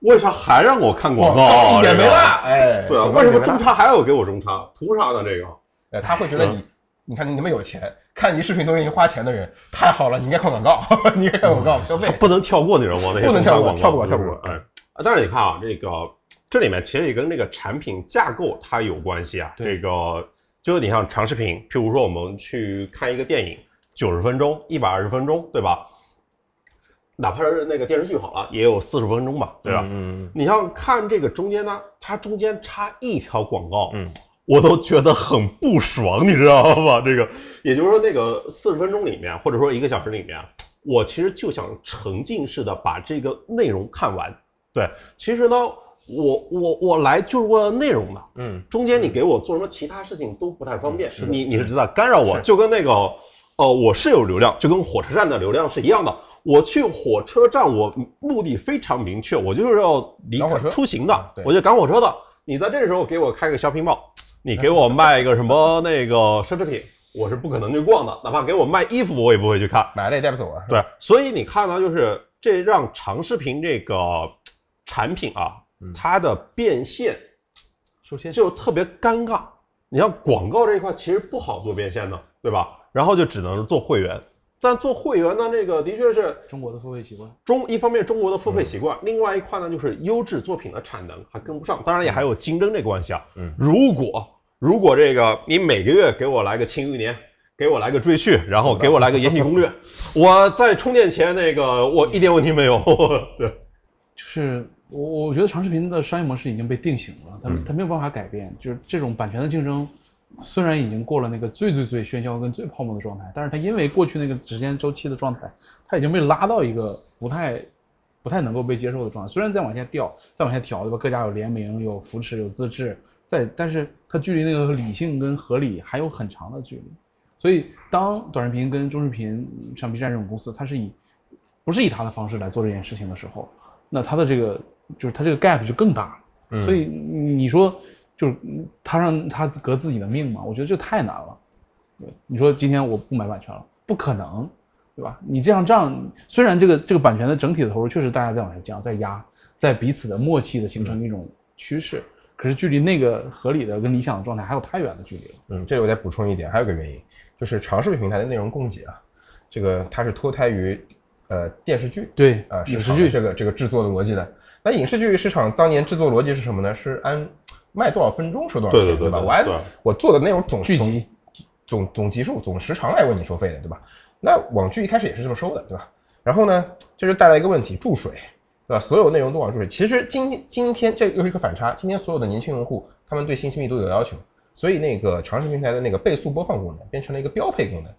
为啥还让我看广告一点没落，哎，对啊，为什么中差还要给我中差？图啥呢？这个呃，他会觉得你，你看你那么有钱，看你视频都愿意花钱的人，太好了，你应该看广告，你应该看广告消费。不能跳过，你知道吗？那些 不能跳过跳不过跳不过哎，啊但是你看啊，这个这里面其实也跟这个产品架构它有关系啊。这个就有点像长视频，譬如说我们去看一个电影，九十分钟、一百二十分钟，对吧？哪怕是那个电视剧好了，也有四十分钟吧，对吧？嗯，你像看这个中间呢，它中间插一条广告，嗯，我都觉得很不爽，你知道吗？这个，也就是说，那个四十分钟里面，或者说一个小时里面，我其实就想沉浸式的把这个内容看完。对，其实呢，我我我来就是为了内容的，嗯，中间你给我做什么其他事情都不太方便，是你你是知道干扰我，就跟那个，呃，我是有流量，就跟火车站的流量是一样的。我去火车站，我目的非常明确，我就是要离开出行的对，我就赶火车的。你在这个时候给我开个小屏报，你给我卖一个什么那个奢侈品，我是不可能去逛的，哪怕给我卖衣服，我也不会去看。买了也带不走啊。对，所以你看呢，就是这让长视频这个产品啊，它的变现首先就特别尴尬。你像广告这一块其实不好做变现的，对吧？然后就只能做会员，但做会员呢，这个的确是中国的付费习惯，中一方面中国的付费习惯，另外一块呢就是优质作品的产能还跟不上，当然也还有竞争这个关系啊。嗯，如果如果这个你每个月给我来个庆余年，给我来个赘婿，然后给我来个延禧攻略，我在充电前那个我一点问题没有。对，就是我我觉得长视频的商业模式已经被定型了，嗯它它没有办法改变。就是这种版权的竞争，虽然已经过了那个最最最喧嚣跟最泡沫的状态，但是它因为过去那个时间周期的状态，它已经被拉到一个不太不太能够被接受的状态。虽然在往下掉，再往下调，对吧？各家有联名、有扶持、有自治，在但是它距离那个理性跟合理还有很长的距离。所以，当短视频跟中视频像 B 站这种公司，它是以不是以它的方式来做这件事情的时候，那它的这个就是他这个 gap 就更大所以你说就是他让他革自己的命嘛？我觉得这太难了。对，你说今天我不买版权了，不可能，对吧？你这样账，虽然这个这个版权的整体的投入确实大家在往下降，在压，在彼此的默契的形成一种趋势，可是距离那个合理的跟理想的状态还有太远的距离了。嗯，这里我再补充一点，还有个原因就是长视频平台的内容供给啊，这个它是脱胎于呃电视剧对啊、市影视剧这个这个制作的逻辑的。那影视剧市场当年制作逻辑是什么呢？是按卖多少分钟收多少钱，吧？对对对对我按我做的内容总剧集总总总集数、总时长来为你收费的，对吧？那网剧一开始也是这么收的，对吧？然后呢，这就带来一个问题，注水，对吧？所有内容都往注水。其实今天今天这又是一个反差，今天所有的年轻用户他们对信息密度有要求，所以那个长视频平台的那个倍速播放功能变成了一个标配功能，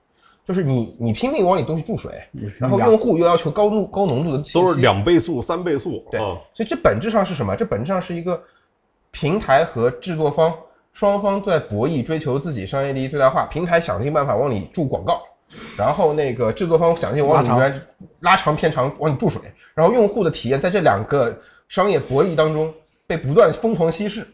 就是你你拼命往里东西注水，然后用户又要求高度高浓度的，都是两倍速、三倍速。对啊，所以这本质上是什么？这本质上是一个平台和制作方双方在博弈，追求自己商业利益最大化。平台想尽办法往里注广告，然后那个制作方想尽往里拉长面拉长片长往里注水，然后用户的体验在这两个商业博弈当中被不断疯狂稀释。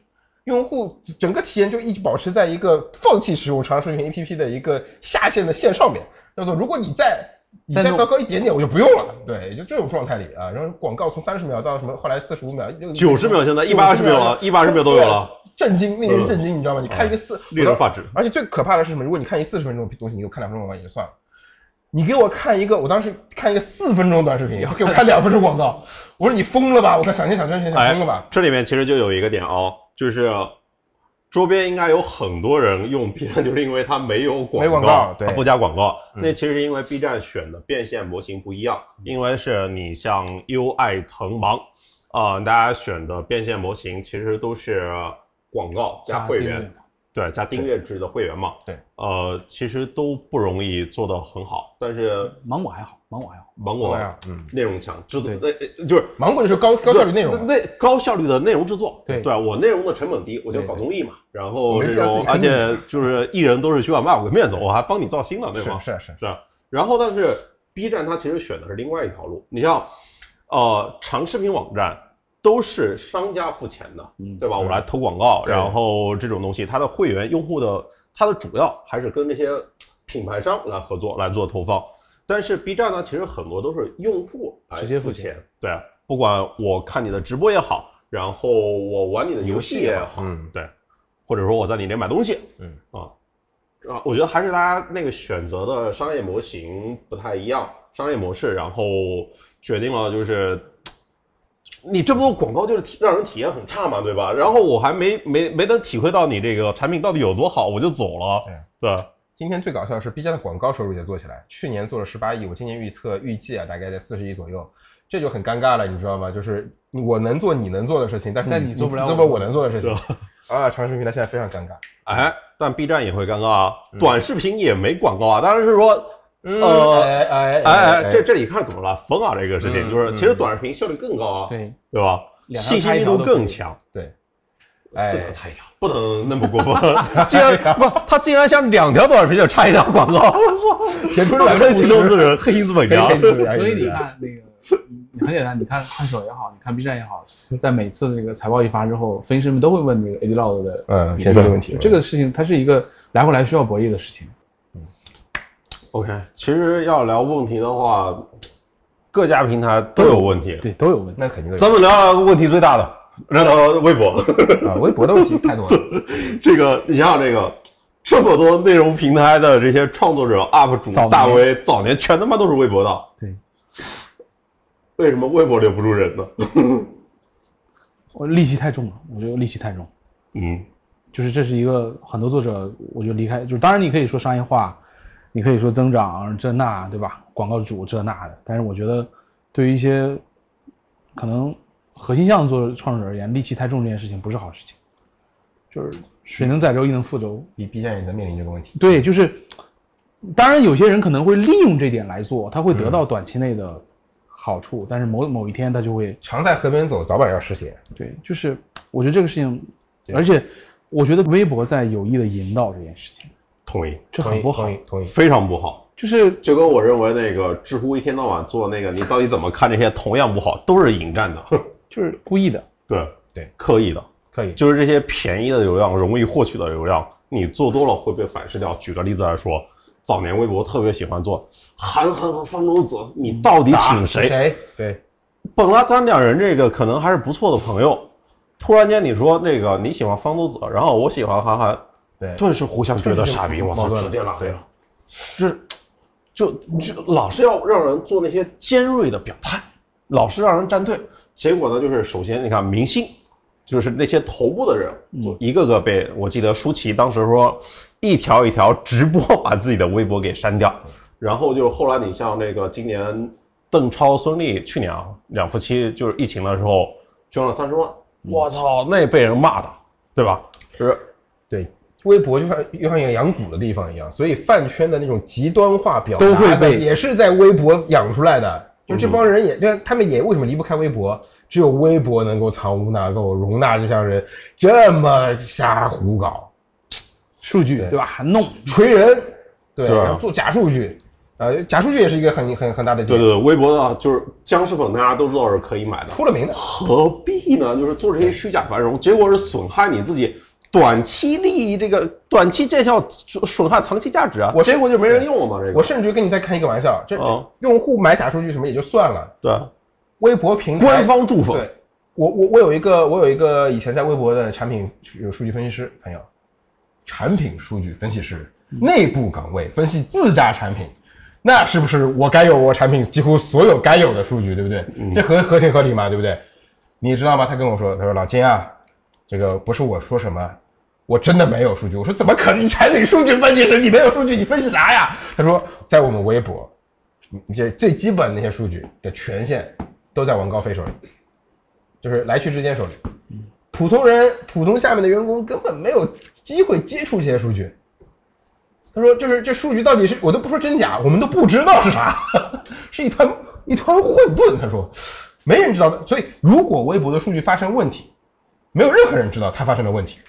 用户整个体验就一直保持在一个放弃使用长视频 APP 的一个下限的线上面，叫做如果你再你再糟糕一点点，我就不用了。对，就这种状态里啊，然后广告从三十秒到什么，后来四十五秒、九十秒，现在一百二十秒了，一百二十秒都有了，震惊，令人震惊，你知道吗？你看一个四，令人发指。而且最可怕的是什么？如果你看一四十分钟的东西，你给我看两分钟广告也就算了，你给我看一个，我当时看一个四分钟短视频，然后给我看两分钟广告，我说你疯了吧？我看想尽想真想哎疯了吧？这里面其实就有一个点哦，就是周边应该有很多人用 B 站，就是因为它没有广没广告对它不加广告。嗯那其实是因为 B 站选的变现模型不一样，因为是你像优爱腾芒啊、大家选的变现模型其实都是广告加会员。对，加订阅制的会员嘛，对，呃，其实都不容易做得很好，但是芒果还好，芒果还好。芒果嗯。内容强，制作呃呃就是芒果就是高高效率内容嘛，那高效率的内容制作，对。对啊，我内容的成本低，我就搞综艺嘛，然后而且就是艺人都是需要卖我个面子，我还帮你造星呢，对吗？是是是，然后但是 B 站它其实选的是另外一条路，你像呃长视频网站都是商家付钱的，嗯对吧？我来投广告，然后这种东西，它的会员用户的它的主要还是跟这些品牌商来合作来做投放。但是 B 站呢，其实很多都是用户来直接付付钱，对啊，不管我看你的直播也好，然后我玩你的游戏也好，嗯。对，或者说我在你那买东西，嗯。啊，啊，我觉得还是大家那个选择的商业模型不太一样，商业模式，然后决定了就是。你这么多广告就是体让人体验很差嘛，对吧？然后我还没没没能体会到你这个产品到底有多好，我就走了，对吧？今天最搞笑的是 B 站的广告收入也做起来，去年做了十八亿，我今年预测预计啊大概在四十亿左右，这就很尴尬了，你知道吗？就是我能做你能做的事情，但是但你做不了做不了我能做的事情啊，长视频平台现在非常尴尬。哎，但 B 站也会尴尬啊，短视频也没广告啊，当然是说嗯呃哎哎哎哎，这这里看怎么了？疯啊！这个事情嗯就是，嗯其实短视频效率更高啊，对，对吧？信息密度更强，对，四哎条差一条，不能那么过分。竟然不，他竟然想两条短视频就差一条广告，我操！填出了黑心投资人，黑心资本家。所以你看那个，很简单，你看快手也好，你看 B 站也好，在每次这个财报一发之后，分析师们都会问那个 AD Load 的嗯填出的问题这个事情它是一个来回来需要博弈的事情。OK，其实要聊问题的话，各家平台都有问题。对，都有问题。那肯定的咱们聊聊问题最大的，聊聊微博。啊，微博的问题太多了。这个，你想想这个，这么多内容平台的这些创作者、UP 主大 V，早年全他妈都是微博的。对，为什么微博留不住人呢？我戾气太重了，我觉得戾气太重。嗯，就是这是一个很多作者，我觉得离开，就是当然你可以说商业化，你可以说增长这那，对吧？广告主这那的，但是我觉得对于一些可能核心项做创始人而言，戾气太重这件事情不是好事情。就是水能载舟，亦能覆舟。B B 站也在面临这个问题。对，就是当然有些人可能会利用这点来做，他会得到短期内的好处，但是某某一天他就会常在河边走，早晚要湿鞋。对，就是我觉得这个事情，而且我觉得微博在有意的引导这件事情，同意，这很不好同。意，同意。非常不好。就是就跟我认为那个知乎一天到晚做那个，你到底怎么看这些同样不好，都是引战的。就是故意的，对对，刻意的，刻意。就是这些便宜的流量、容易获取的流量，你做多了会被反噬掉。举个例子来说，早年微博特别喜欢做韩寒和方舟子，你到底挺谁？谁？对，本来咱两人这个可能还是不错的朋友，突然间你说那个你喜欢方舟子，然后我喜欢韩寒，对顿时互相觉得傻逼，我操，直接拉黑了。就是，就就老是要让人做那些尖锐的表态，老是让人站队。结果呢，就是首先你看明星，就是那些头部的人，就一个个被我记得舒淇当时说，一条一条直播把自己的微博给删掉。然后就是后来你像那个今年邓超、孙俪，去年啊两夫妻就是疫情的时候捐了三十万，我操，那被人骂的，对吧？是对，微博就像就像一个养蛊的地方一样，所以饭圈的那种极端化表达都会被也是在微博养出来的。就这帮人也，对、他们也为什么离不开微博？只有微博能够藏污纳垢，容纳这些人这么瞎胡搞、数据对吧？还弄锤人，对，然后做假数据，呃，假数据也是一个很很很大的点，对对对，微博的就是僵尸粉，大家都知道是可以买的，出了名的。何必呢？就是做这些虚假繁荣，结果是损害你自己短期利益，这个短期见效，损害长期价值啊。我结果就没人用了嘛。这个我甚至于跟你再开一个玩笑，这这嗯用户买假数据什么也就算了，对微博平台官方祝福，对我我我有一个我有一个以前在微博的产品有数据分析师朋友，产品数据分析师内部岗位分析自家产品，那是不是我该有我产品几乎所有该有的数据，对不对？这合合情合理嘛，对不对？你知道吗？他跟我说，他说老金啊，这个不是我说什么。我真的没有数据，我说怎么可能？你产品数据分析师，你没有数据，你分析啥呀？他说在我们微博，这最基本的那些数据的权限都在王高飞手里，就是来去之间手里。普通人、普通下面的员工根本没有机会接触这些数据。他说，就是这数据到底是我都不说真假，我们都不知道是啥，是一团一团混沌。他说，没人知道的。所以，如果微博的数据发生问题，没有任何人知道它发生了问题。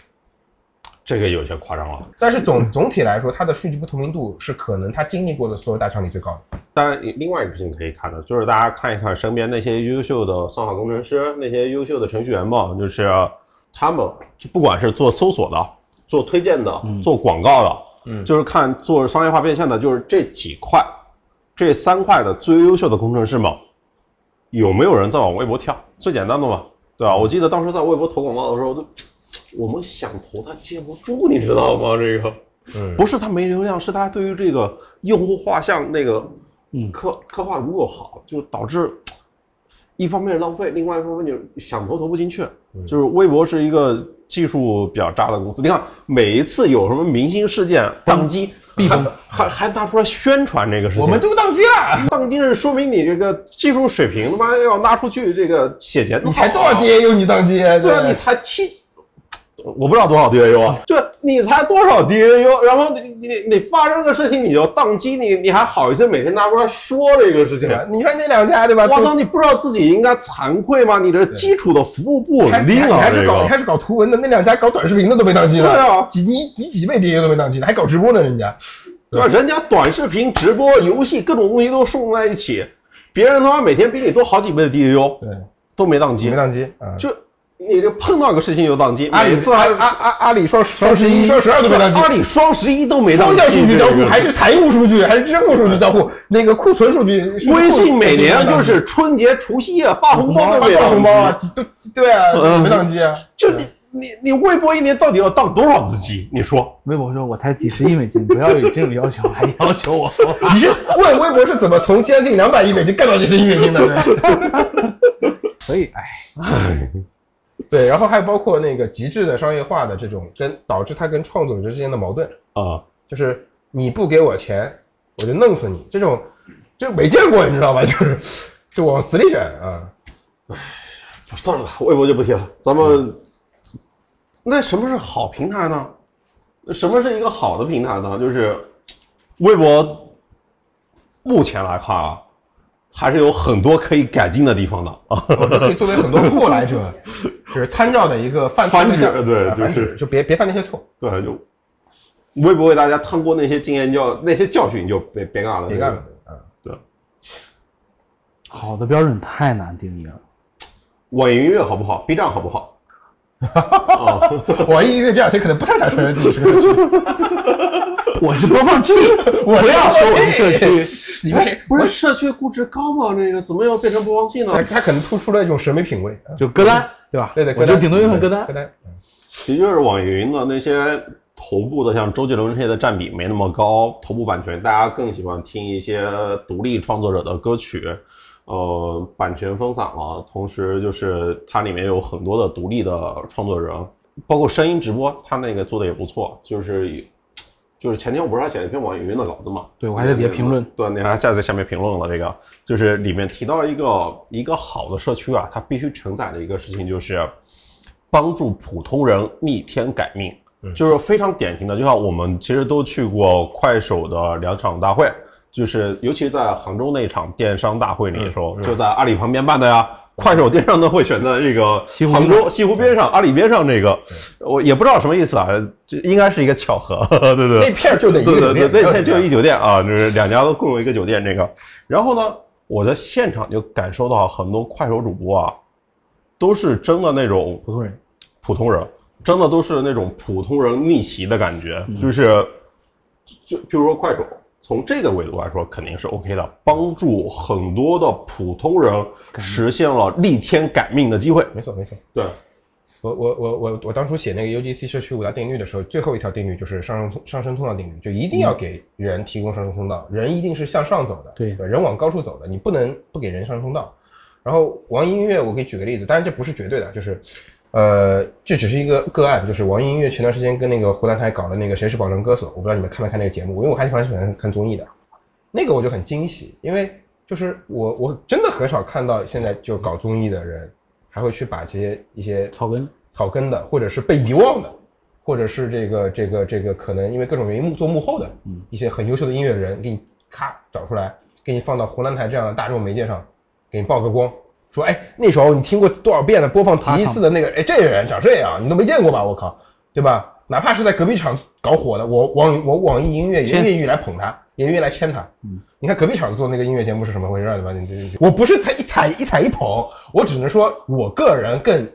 这个有些夸张了。但是总总体来说，它的数据不透明度是可能它经历过的所有大厂里最高的。当然，另外一个事情可以看的，就是大家看一看身边那些优秀的算法工程师、那些优秀的程序员嘛，就是他们就不管是做搜索的、做推荐的、做广告的，嗯，就是看做商业化变现的，就是这几块、这三块的最优秀的工程师们，有没有人在往微博跳？最简单的嘛，对吧？我记得当时在微博投广告的时候，都我们想投他接不住，你知道吗？这个，嗯。不是他没流量，是他对于这个用户画像那个，嗯。刻刻画不够好，就导致一方面浪费，另外一方面就是想投投不进去。就是微博是一个技术比较渣的公司，你看每一次有什么明星事件宕机，还还还拿出来宣传这个事情，我们都宕机了，宕机是说明你这个技术水平他妈要拉出去这个写钱啊，你才多少 DAU 你宕机？对啊，你才七，我不知道多少 DAU 啊，就你才多少 DAU，然后你你你发生个事情你就宕机，你你还好意思每天拿出来说这个事情？你看那两家对吧？我操，你不知道自己应该惭愧吗？你这基础的服务不还稳定啊，你还是搞你个。还是搞图文的，那两家搞短视频的都没宕机呢。对啊几你你几倍 DAU 都没宕机呢，还搞直播呢，人家。对吧？人家短视频、直播、游戏各种东西都送在一起，别人他妈每天比你多好几倍的 DAU 对，都没宕机没，宕机啊。就你这碰到个事情就宕机，阿里每次还阿阿阿阿里双双十一、双十二都没宕机阿。里双十一都没宕机，双向数据交互还是财务数据，还是支付数据交互？那个库存数据，微信每年就是春节、除夕夜发红包都发红包啊，宕机，几都对啊，嗯没宕机啊。就你你你微博一年到底要宕多少次机？你说？微博说我才几十亿美金，不要有这种要求，还要求我。你是问微博是怎么从将近两百亿美金干到几十亿美金的？所以，哎，对，然后还包括那个极致的商业化的这种，跟导致他跟创作者之间的矛盾，啊，就是你不给我钱，我就弄死你，这种这没见过，你知道吧？就是就往死里整啊。算了吧，微博就不提了。咱们那什么是好平台呢？什么是一个好的平台呢？就是微博目前来看啊，还是有很多可以改进的地方的啊。作为很多后来者，就是参照的一个范范式对就是就别别犯那些错，对，就为不为大家趟过那些经验教那些教训，就别别干了，别干了嗯。对，好的标准太难定义了。网易云音乐好不好？B 站好不好？网易音乐这两天可能不太想承认自己是个社区，我是播放器，我不要说我是社区。你们谁不是社区估值高吗？这个怎么又变成播放器呢？他他可能突出了一种审美品味。啊就歌单，对吧？对对，我就顶多用上歌单歌。单。的确是网易云的那些头部的，像周杰伦这些的占比没那么高，头部版权大家更喜欢听一些独立创作者的歌曲，呃，版权分散了，同时就是它里面有很多的独立的创作人，包括声音直播，它那个做的也不错，就是。就是前天我不是还写了一篇网易云的稿子嘛？对我还在底下评论对，你还在在下面评论了这个，就是里面提到一个一个好的社区啊，它必须承载的一个事情就是帮助普通人逆天改命，就是非常典型的，就像我们其实都去过快手的两场大会，就是尤其在杭州那场电商大会里的时候，就在阿里旁边办的呀。快手电商的会选在这个杭州西湖边上，阿里边上这个，我也不知道什么意思啊，这应该是一个巧合，对不对？那片就得一对对对，那片就一酒店啊，就是两家都共用一个酒店。这个，然后呢，我在现场就感受到很多快手主播啊，都是真的那种普通人，普通人，真的都是那种普通人逆袭的感觉，嗯就是就比如说快手，从这个维度来说肯定是 OK 的，帮助很多的普通人实现了逆天改命的机会。没错没错。对，我我我我我当初写那个 UGC 社区五大定律的时候，最后一条定律就是上升通上升通道定律，就一定要给人提供上升通道，人一定是向上走的，对人往高处走的，你不能不给人上升通道。然后网易音乐，我给你举个例子，当然这不是绝对的，就是，呃，这只是一个个案，就是网易音乐前段时间跟那个湖南台搞的那个《谁是保证歌手》，我不知道你们看没看那个节目，因为我还蛮喜欢看综艺的，那个我就很惊喜，因为就是我我真的很少看到现在就搞综艺的人还会去把这些一些草根，草根的，或者是被遗忘的，或者是这个这个这个可能因为各种原因幕做幕后的，一些很优秀的音乐人，给你咔找出来，给你放到湖南台这样的大众媒介上，给你曝个光，说哎那时候你听过多少遍的播放第一次的那个，哎这个人长这样，你都没见过吧？我靠，对吧？哪怕是在隔壁厂搞火的，我网我网易音乐也愿意来捧他，也愿意来签他。嗯你看隔壁厂做那个音乐节目是什么回事儿对吧？你这这我不是踩一踩一踩一捧，我只能说我个人更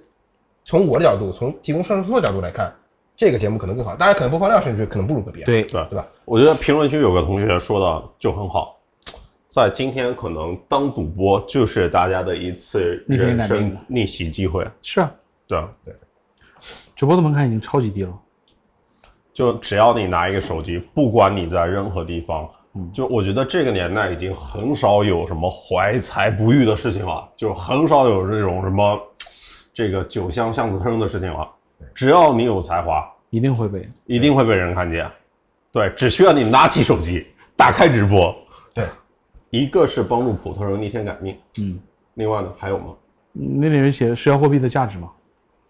从我的角度，从提供上述的角度来看，这个节目可能更好。当然，可能播放量甚至可能不如隔壁。对，对对吧？我觉得评论区有个同学说的就很好，在今天可能当主播就是大家的一次人生逆袭机会，是啊，对，啊，对，主播的门槛已经超级低了。就只要你拿一个手机，不管你在任何地方，就我觉得这个年代已经很少有什么怀才不遇的事情了，就很少有这种什么这个酒香巷子深的事情了。只要你有才华，一定会被一定会被人看见。对，只需要你拿起手机，打开直播。对，一个是帮助普通人逆天改命，嗯，另外呢还有吗？那里面写社交货币的价值嘛，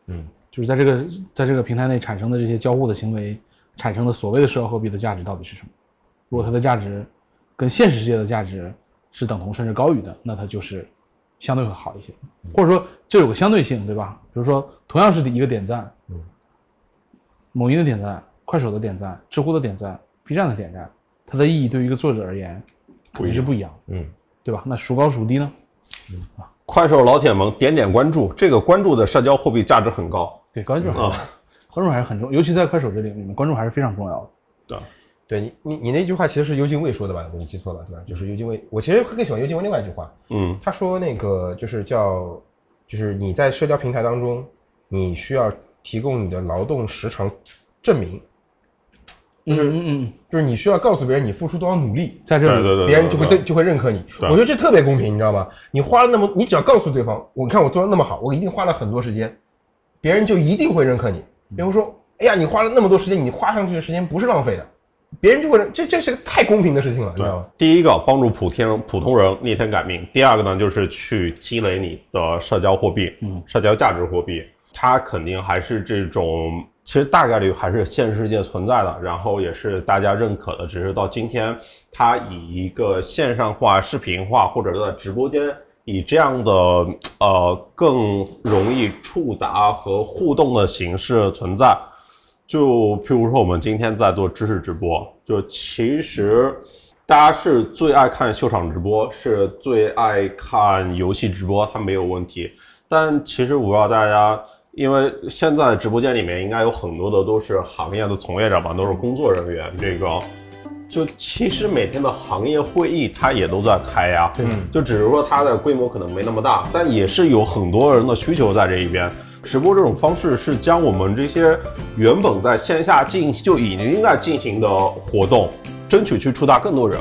嗯，就是在这个在这个平台内产生的这些交互的行为产生的所谓的社交货币的价值到底是什么？如果它的价值跟现实世界的价值是等同甚至高于的，那它就是相对会好一些，或者说这有个相对性，对吧？比如说同样是一个点赞，嗯，某音的点赞、快手的点赞、知乎的点赞、B 站的点赞，它的意义对于一个作者而言肯定是不一样的，嗯，对吧？那孰高孰低呢？嗯啊快手老铁们点点关注，这个关注的社交货币价值很高。对，关注很重要啊关注还是很重，尤其在快手这里，你们，关注还是非常重要的。对，对你你你那句话其实是尤金卫说的吧？我没记错了，对吧？就是尤金卫，我其实更喜欢尤金卫另外一句话，嗯他说那个就是叫，就是你在社交平台当中，你需要提供你的劳动时长证明，就是嗯嗯嗯，就是你需要告诉别人你付出多少努力，在这里，对对对，别人就会对对就会认可你。我觉得这特别公平，你知道吗？你花了那么，你只要告诉对方，我看我做的那么好，我一定花了很多时间，别人就一定会认可你。比如说，哎呀，你花了那么多时间，你花上去的时间不是浪费的，别人就会认，这这是个太公平的事情了，你知道吗？第一个帮助普天普通人逆天改命，第二个呢就是去积累你的社交货币，嗯，社交价值货币，它肯定还是这种，其实大概率还是现实世界存在的，然后也是大家认可的，只是到今天它以一个线上化、视频化，或者在直播间。以这样的呃更容易触达和互动的形式存在，就譬如说我们今天在做知识直播，就其实大家是最爱看秀场直播，是最爱看游戏直播，它没有问题。但其实我不知道大家，因为现在直播间里面应该有很多的都是行业的从业者吧，都是工作人员，这个。就其实每天的行业会议，它也都在开呀，嗯就只是说它的规模可能没那么大，但也是有很多人的需求在这一边。直播这种方式是将我们这些原本在线下进就已经在进行的活动，争取去触达更多人。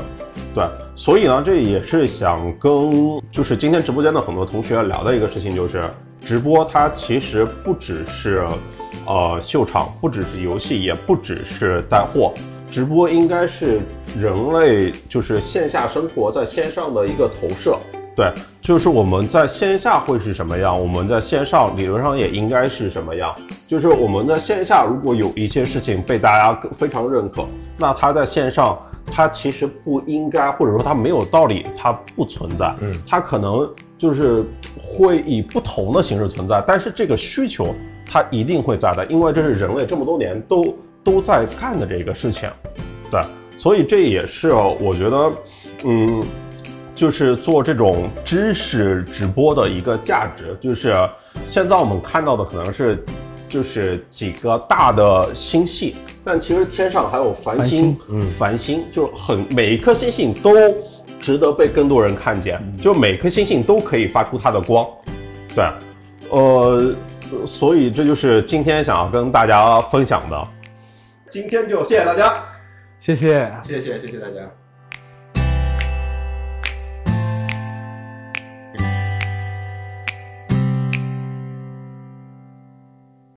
对，所以呢，这也是想跟就是今天直播间的很多同学聊的一个事情，就是直播它其实不只是呃秀场，不只是游戏，也不只是带货。直播应该是人类就是线下生活在线上的一个投射，对，就是我们在线下会是什么样，我们在线上理论上也应该是什么样。就是我们在线下如果有一些事情被大家非常认可，那它在线上它其实不应该，或者说它没有道理，它不存在。嗯，它可能就是会以不同的形式存在，但是这个需求它一定会在的，因为这是人类这么多年都都在干的这个事情。对，所以这也是我觉得，嗯，就是做这种知识直播的一个价值，就是现在我们看到的可能是就是几个大的星系，但其实天上还有繁星繁星，嗯，繁星就很每一颗星星都值得被更多人看见，就每颗星星都可以发出它的光，对，呃，所以这就是今天想要跟大家分享的。今天就谢谢大家。谢谢。谢谢谢谢大家。